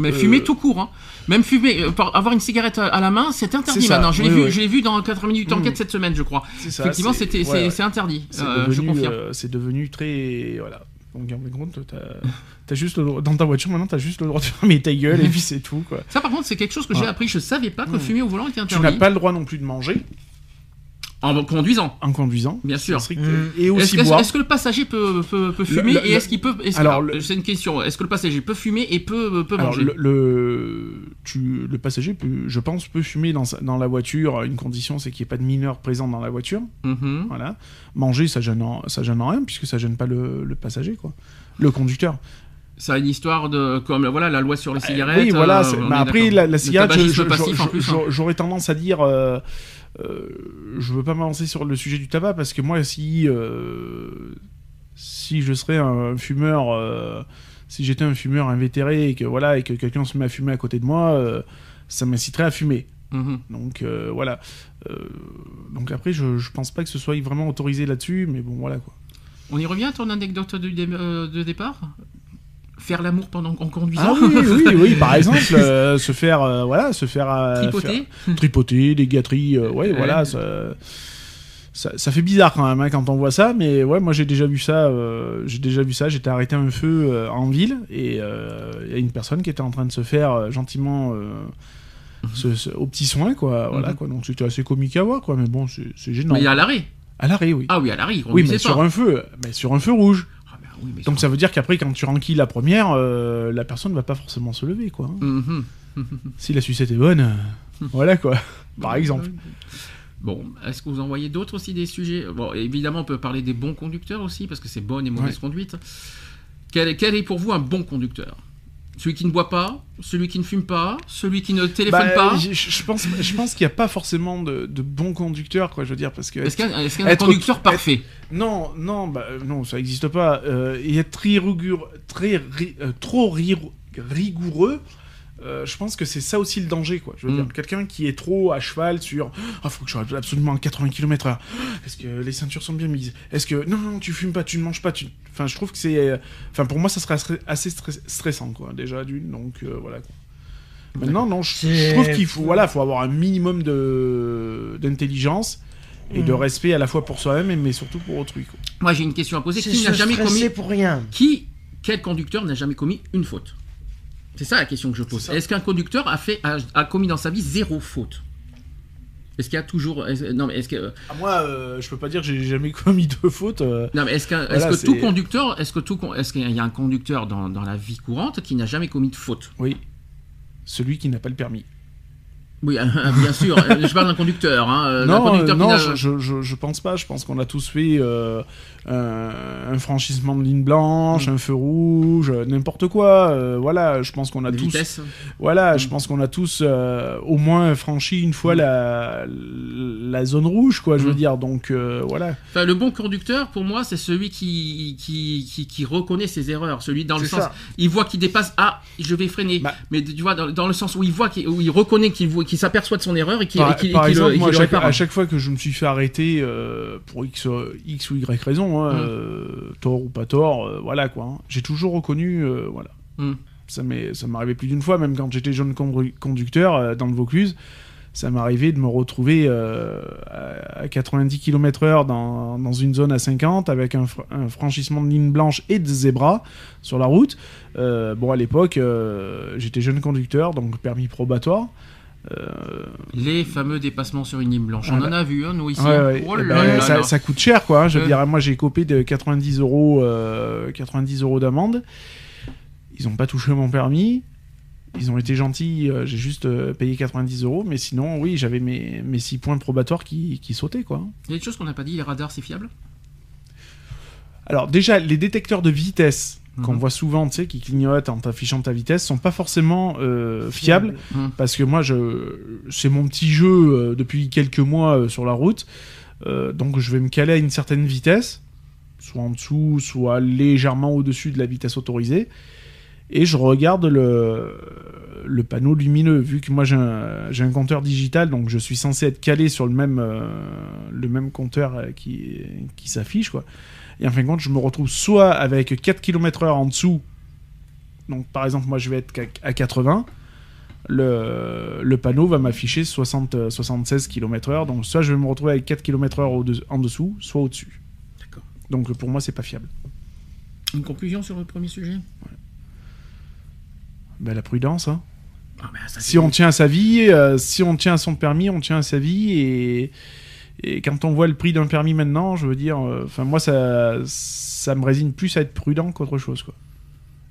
Mais euh, fumer tout court. Hein. Même fumer, euh, avoir une cigarette à, la main, c'est interdit C'est maintenant. Je l'ai oui, vu, oui. je l'ai vu dans 4 minutes d'enquête Mhm. cette semaine, je crois. C'est ça. Effectivement, c'est- c'était, ouais, c'est, ouais. c'est interdit. C'est Euh, je devenu, confirme. euh, c'est devenu très voilà. Donc en compte, t'as t'as juste le droit- dans ta voiture maintenant, t'as juste le droit de fermer ta gueule et puis c'est tout quoi. Ça, par contre, c'est quelque chose que j'ai appris. Je savais pas que fumer au volant était Tu interdit. n'as pas le droit non plus de manger. En conduisant. En conduisant. Bien sûr. Strict. Mm. Et Est-ce aussi que, boire. est-ce que le passager peut, peut, peut fumer le- et est-ce qu'il peut. est-ce- alors, le- c'est une question. Est-ce que le passager peut fumer et peut, peut Alors, manger? le, le, tu, le passager, peut, je pense, peut fumer dans, dans la voiture. Une condition, c'est qu'il n'y ait pas de mineur présent dans la voiture. Mhm. Voilà. Manger, ça gêne, en- ça gêne en rien, puisque ça gêne pas le, le passager, quoi. Le conducteur. Ça a une histoire de. Comme voilà, la loi sur les cigarettes. oui, voilà. euh, c'est- après, la, cigarette, je- tabagisme je- passif je- en plus. je- hein. j'aurais tendance à dire. euh, euh, je veux pas m'avancer sur le sujet du tabac, parce que moi, si. euh, si je serais un fumeur. euh, si j'étais un fumeur invétéré et que voilà et que quelqu'un se met à fumer à côté de moi, euh, ça m'inciterait à fumer. Mhm. Donc voilà. Donc après, je, je pense pas que ce soit vraiment autorisé là-dessus, mais bon, voilà quoi. On y revient à ton anecdote du dé- de départ? Faire l'amour pendant en Ah conduisant oui, oui, oui, par exemple, euh, se faire, euh, voilà, se faire, euh, Tripoter faire- tripoter, des gâteries, ouais, voilà, ça, ça, ça fait bizarre quand même hein, quand on voit ça, mais ouais, moi j'ai déjà vu ça, j'ai déjà vu ça. J'étais arrêté un feu en ville et il y a une personne qui était en train de se faire gentiment. ce- ce- au petit soin quoi voilà Mhm. quoi donc c'était assez comique à voir quoi mais bon c'est gênant Mais à l'arrêt. à l'arrêt oui Ah oui, à l'arrêt. oui mais sur pas. un feu mais sur un feu rouge Ah oui, mais donc ça veut dire qu'après, quand tu renquilles la première, euh, la personne va pas forcément se lever, quoi. Mhm. Si la sucette est bonne, euh, voilà, quoi. Par exemple. Bon, est-ce que vous en voyez d'autres aussi des sujets? Bon, évidemment, on peut parler des bons conducteurs aussi, parce que c'est bonne et mauvaise Ouais. conduite. Quel est, quel est pour vous un bon conducteur? Celui qui ne boit pas, celui qui ne fume pas, celui qui ne téléphone Bah, pas je, je pense, je pense qu'il n'y a pas forcément de, de bons conducteurs, quoi. Je veux dire, parce que Est-ce qu'il y a, y un être- conducteur parfait non, non, bah, euh, non, ça n'existe pas. Euh, et être très rigoureux, très ri- euh, trop ri- rigoureux. Euh, je pense que c'est ça aussi le danger, quoi. Je veux Mm. dire, quelqu'un qui est trop à cheval sur Ah, faut que je sois absolument à 80 km/h. Est-ce que les ceintures sont bien mises? Est-ce que. Non, non, tu fumes pas, tu ne manges pas. Tu... Enfin, je trouve que c'est. euh, Enfin, pour moi, ça serait assez- assez stre- stressant, quoi, déjà, d'une. Donc, euh, voilà, quoi. Maintenant, non, je, trouve qu'il faut, voilà, faut avoir un minimum de d'intelligence et de Mm. respect à la fois pour soi-même, mais surtout pour autrui, quoi. Moi, j'ai une question à poser. Qui n'a jamais commis pour rien. Qui, quel conducteur n'a jamais commis une faute? C'est ça la question que je pose. Est-ce qu'un conducteur a, fait, a, a commis dans sa vie zéro faute? Est-ce qu'il y a toujours. non, mais est-ce que. Ah, moi, euh, je peux pas dire que j'ai jamais commis de faute. euh. Non, mais est-ce, qu'un- Voilà, est-ce que c'est- tout conducteur, est-ce que tout, con- est-ce qu'il y a un conducteur dans, dans la vie courante qui n'a jamais commis de faute? Oui. Celui qui n'a pas le permis. Oui, bien sûr. je parle d'un conducteur. Hein, euh, non, conducteur euh, non je, je, pense pas. Je pense qu'on a tous fait euh, un, un franchissement de ligne blanche, Mm. un feu rouge, n'importe quoi. euh, voilà, je pense qu'on a tous. vitesse. Voilà, Mm. je pense qu'on a tous au moins franchi une fois la, la zone rouge, quoi. Je veux Mm. dire. Donc voilà. Enfin, le bon conducteur, pour moi, c'est celui qui, qui, qui, qui reconnaît ses erreurs. Celui dans le sens, ça. il voit qu'il dépasse. Ah, je vais freiner. Bah. Mais tu vois, dans, dans le sens où il voit, qu'il- où il reconnaît qu'il voit- qu'il s'aperçoit de son erreur et qu'il Par, et le- exemple, moi, à le chaque, répare. à chaque fois que je me suis fait arrêter euh, pour X, euh, X ou Y raison, hein, Mm. euh, tort ou pas tort, euh, voilà quoi. hein. J'ai toujours reconnu, voilà. Mm. Ça m'est ça arrivé plus d'une fois, même quand j'étais jeune condu- conducteur dans le Vaucluse. Ça arrivé de me retrouver à à 90 km/h dans, dans une zone à 50 avec un, fr- un franchissement de ligne blanche et de zébra sur la route. Bon, à l'époque, j'étais jeune conducteur, donc permis probatoire. Euh, Les fameux dépassements sur une ligne blanche. On Voilà. en a vu, hein, nous ici. Ouais, ouais. Oh là là ça, là. ça coûte cher, quoi. hein. Je veux Ouais. dire, moi, j'ai copé de 90 euros, euh, 90 euros d'amende. Ils ont pas touché mon permis. Ils ont été gentils. euh, j'ai juste euh, payé 90 euros. Mais sinon, oui, j'avais mes, mes 6 points probatoires qui, qui sautaient, quoi. Il y a des choses qu'on n'a pas dit. Les radars, c'est fiable? Alors, déjà, les détecteurs de vitesse qu'on Mhm. voit souvent, tu sais, qui clignotent en t'affichant ta vitesse, sont pas forcément euh, fiables. Parce que moi, je, c'est mon petit jeu euh, depuis quelques mois euh, sur la route. Euh, donc, je vais me caler à une certaine vitesse, soit en dessous, soit légèrement au-dessus de la vitesse autorisée. Et je regarde le, le panneau lumineux. Vu que moi, j'ai un, j'ai un compteur digital, donc je suis censé être calé sur le même, euh, le même compteur euh, qui, qui s'affiche. quoi. Et en fin de compte, je me retrouve soit avec 4 km/h en dessous. Donc, par exemple, moi, je vais être à 80 le, le panneau va m'afficher 60, euh, 76 km/h. Donc, soit je vais me retrouver avec 4 km/h en dessous, soit au-dessus. D'accord. Donc, pour moi, c'est pas fiable. Une conclusion sur le premier sujet? Ben, la prudence, hein. Ah, ben, ça, Si on tient à sa vie, euh, si on tient à son permis, on tient à sa vie et, Et quand on voit le prix d'un permis maintenant, je veux dire, euh, enfin moi ça, ça me résigne plus à être prudent qu'autre chose quoi.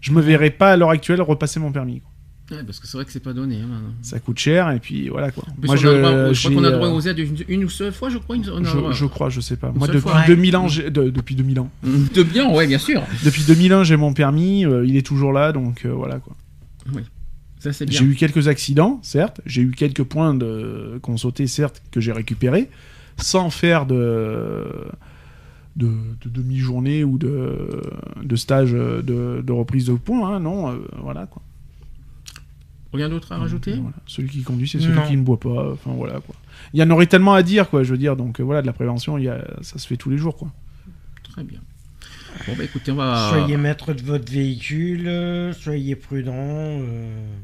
Je me verrais pas à l'heure actuelle repasser mon permis. quoi. Ouais, parce que c'est vrai que c'est pas donné. hein. Ça coûte cher et puis voilà quoi. Moi droit- je crois qu'on a droit euh, aux aides une, une ou seule fois, je crois. une- on a je, je crois, je sais pas. Une Moi depuis fois. 2000 ans, j'ai- de- depuis 2000 ans. Ouais, bien sûr. Depuis 2001, j'ai mon permis, euh, il est toujours là, donc euh, voilà quoi. Ça, c'est bien. J'ai eu quelques accidents, certes. J'ai eu quelques points de qu'on sautait, certes, que j'ai récupérés, sans faire de de, de demi-journée ou de, de stage euh, de, de reprise de points. hein, non, euh, voilà quoi. Rien d'autre à rajouter Voilà. Celui qui conduit, c'est celui Non. qui ne boit pas. Enfin voilà quoi. Il y en aurait tellement à dire quoi. Je veux dire, donc euh, voilà, de la prévention, il y a, ça se fait tous les jours quoi. Très bien. Bon, bah écoutez, on va. Soyez maître de votre véhicule, euh, soyez prudent. euh,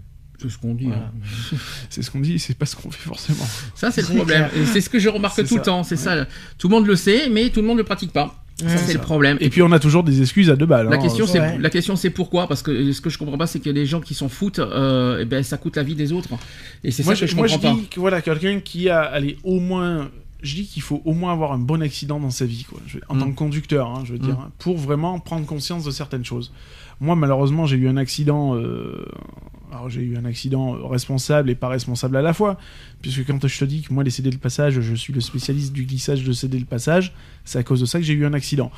C'est ce qu'on dit. Voilà. hein. C'est ce qu'on dit, c'est pas ce qu'on fait forcément. Ça, c'est le problème. clair. Et c'est ce que je remarque tout le temps. C'est ça. Tout le monde le sait, mais tout le monde ne le pratique pas. Ça, c'est le problème. Et puis on a toujours des excuses à deux balles. La hein. question, c'est Ouais. la question, c'est pourquoi? Parce que ce que je comprends pas, c'est que les gens qui s'en foutent, euh, eh ben, ça coûte la vie des autres. Et c'est moi, ça que je moi, comprends pas. dis que voilà, quelqu'un qui a, allez, au moins, je dis qu'il faut au moins avoir un bon accident dans sa vie, quoi. Je- en Mm. tant que conducteur, hein, je veux Mm. dire, hein, pour vraiment prendre conscience de certaines choses. Moi, malheureusement, j'ai eu un accident. euh, alors, j'ai eu un accident responsable et pas responsable à la fois, puisque quand je te dis que moi, les CD de passage, je suis le spécialiste du glissage de CD de passage, c'est à cause de ça que j'ai eu un accident.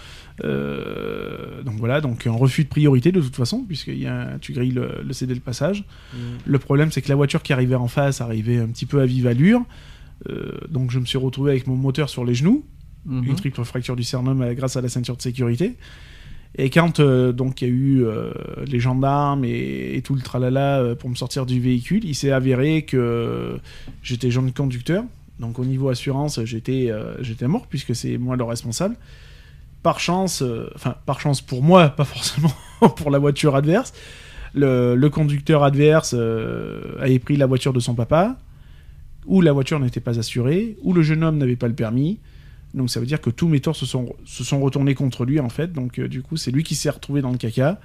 Euh, donc voilà, donc un refus de priorité de toute façon, puisque il y a un- tu grilles le, le CD de passage. Le problème, c'est que la voiture qui arrivait en face arrivait un petit peu à vive allure. Euh, donc je me suis retrouvé avec mon moteur sur les genoux, Mhm. une triple fracture du sternum grâce à la ceinture de sécurité. Et quand euh, donc il y a eu euh, les gendarmes et, tout le tralala euh, pour me sortir du véhicule, il s'est avéré que j'étais jeune conducteur. Donc au niveau assurance, j'étais mort puisque c'est moi le responsable. Par chance, enfin par chance pour moi, pas forcément pour la voiture adverse, le, le conducteur adverse avait pris la voiture de son papa, ou la voiture n'était pas assurée, ou le jeune homme n'avait pas le permis. Donc ça veut dire que tous mes torts se sont, se sont retournés contre lui en fait. Donc euh, du coup c'est lui qui s'est retrouvé dans le caca.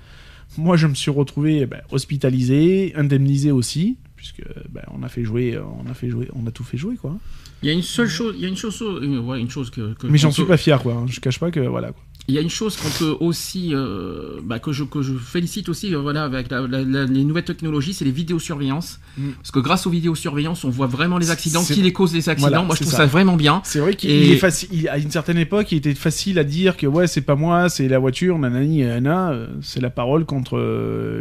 Moi je me suis retrouvé eh ben, hospitalisé, indemnisé aussi, puisque ben, on a fait jouer, euh, on a fait jouer, on a tout fait jouer quoi. Il y a une seule chose, il y a une chose, euh, ouais, une chose que. que- Mais j'en suis pas fier quoi. hein. Je cache pas que voilà. Quoi. Il y a une chose qu'on peut aussi, euh, bah, que, je, que je félicite aussi, euh, voilà, avec la- la- la- les nouvelles technologies, c'est les vidéosurveillances. Mm. Parce que grâce aux vidéosurveillances, on voit vraiment les accidents, qui les cause des accidents. Voilà, Moi, je trouve ça. ça. vraiment bien. C'est vrai qu'il Et- est facile. il- À une certaine époque, il était facile à dire que ouais, c'est pas moi, c'est la voiture, nanani, nanana. euh, C'est la parole contre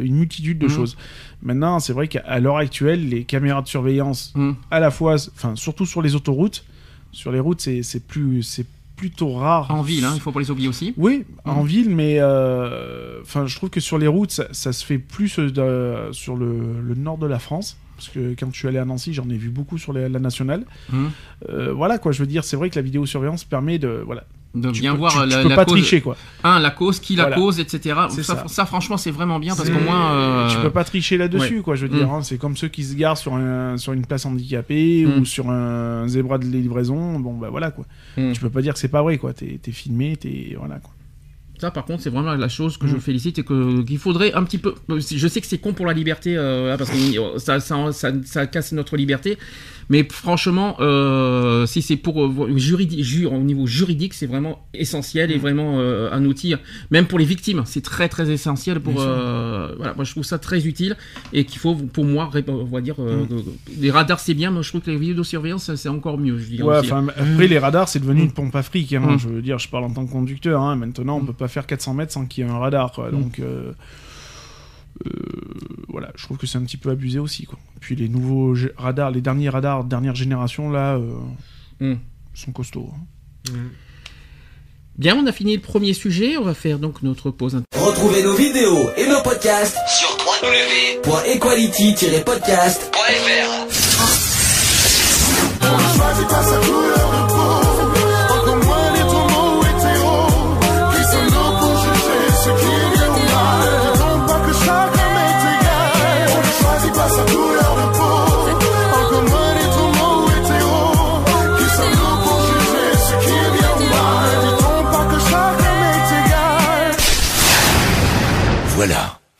une multitude de Mhm. choses. Maintenant, c'est vrai qu'à l'heure actuelle, les caméras de surveillance, Mm. à la fois, enfin surtout sur les autoroutes, sur les routes, c'est c'est plus, c'est plutôt rare. En ville, hein, il faut pas les oublier aussi. Oui, en Mhm. ville, mais euh, enfin, je trouve que sur les routes, ça, ça se fait plus euh, de- sur le, le nord de la France. Parce que quand je suis allé à Nancy, j'en ai vu beaucoup sur les- la nationale. Mhm. Euh, voilà quoi, je veux dire, c'est vrai que la vidéosurveillance permet de, voilà, De tu bien peux, voir tu- tu la, peux la pas cause. tricher quoi. Un, la cause, qui la Voilà. cause, etc. Ça, ça. ça, franchement, c'est vraiment bien parce qu'au moins. euh, Tu peux pas tricher là-dessus, quoi. Je veux dire, Mm. hein, c'est comme ceux qui se garent sur, un, sur une place handicapée Mm. ou sur un zébra de livraison. Bon, bah voilà, quoi. Mm. Tu peux pas dire que c'est pas vrai, quoi. T'es t'es filmé, t'es. Voilà, quoi. Ça, par contre, c'est vraiment la chose que je Mm. félicite et qu'il faudrait un petit peu. Je sais que c'est con pour la liberté, euh, parce que ça, ça, ça, ça casse notre liberté. Mais franchement, euh, si c'est pour euh, juridique, ju- au niveau juridique, c'est vraiment essentiel et Mm. vraiment euh, un outil, même pour les victimes, c'est très très essentiel pour. Voilà, moi je trouve ça très utile et qu'il faut, pour moi, on va dire, Mm. les radars c'est bien, mais je trouve que les vidéosurveillance c'est encore mieux. Je dirais Ouais, après, les radars, c'est devenu Mm. une pompe à fric. Hein, Mm. Je veux dire, je parle en tant que conducteur. Hein. Maintenant, on Mm. peut pas faire 400 mètres sans qu'il y ait un radar, quoi. Mm. Donc. Voilà, je trouve que c'est un petit peu abusé aussi, quoi. Puis les nouveaux radars, les derniers radars dernière génération, là, euh, Mm. sont costauds. hein. Bien, on a fini le premier sujet, on va faire donc notre pause. Retrouvez nos vidéos et nos podcasts sur www.equality-podcast.fr.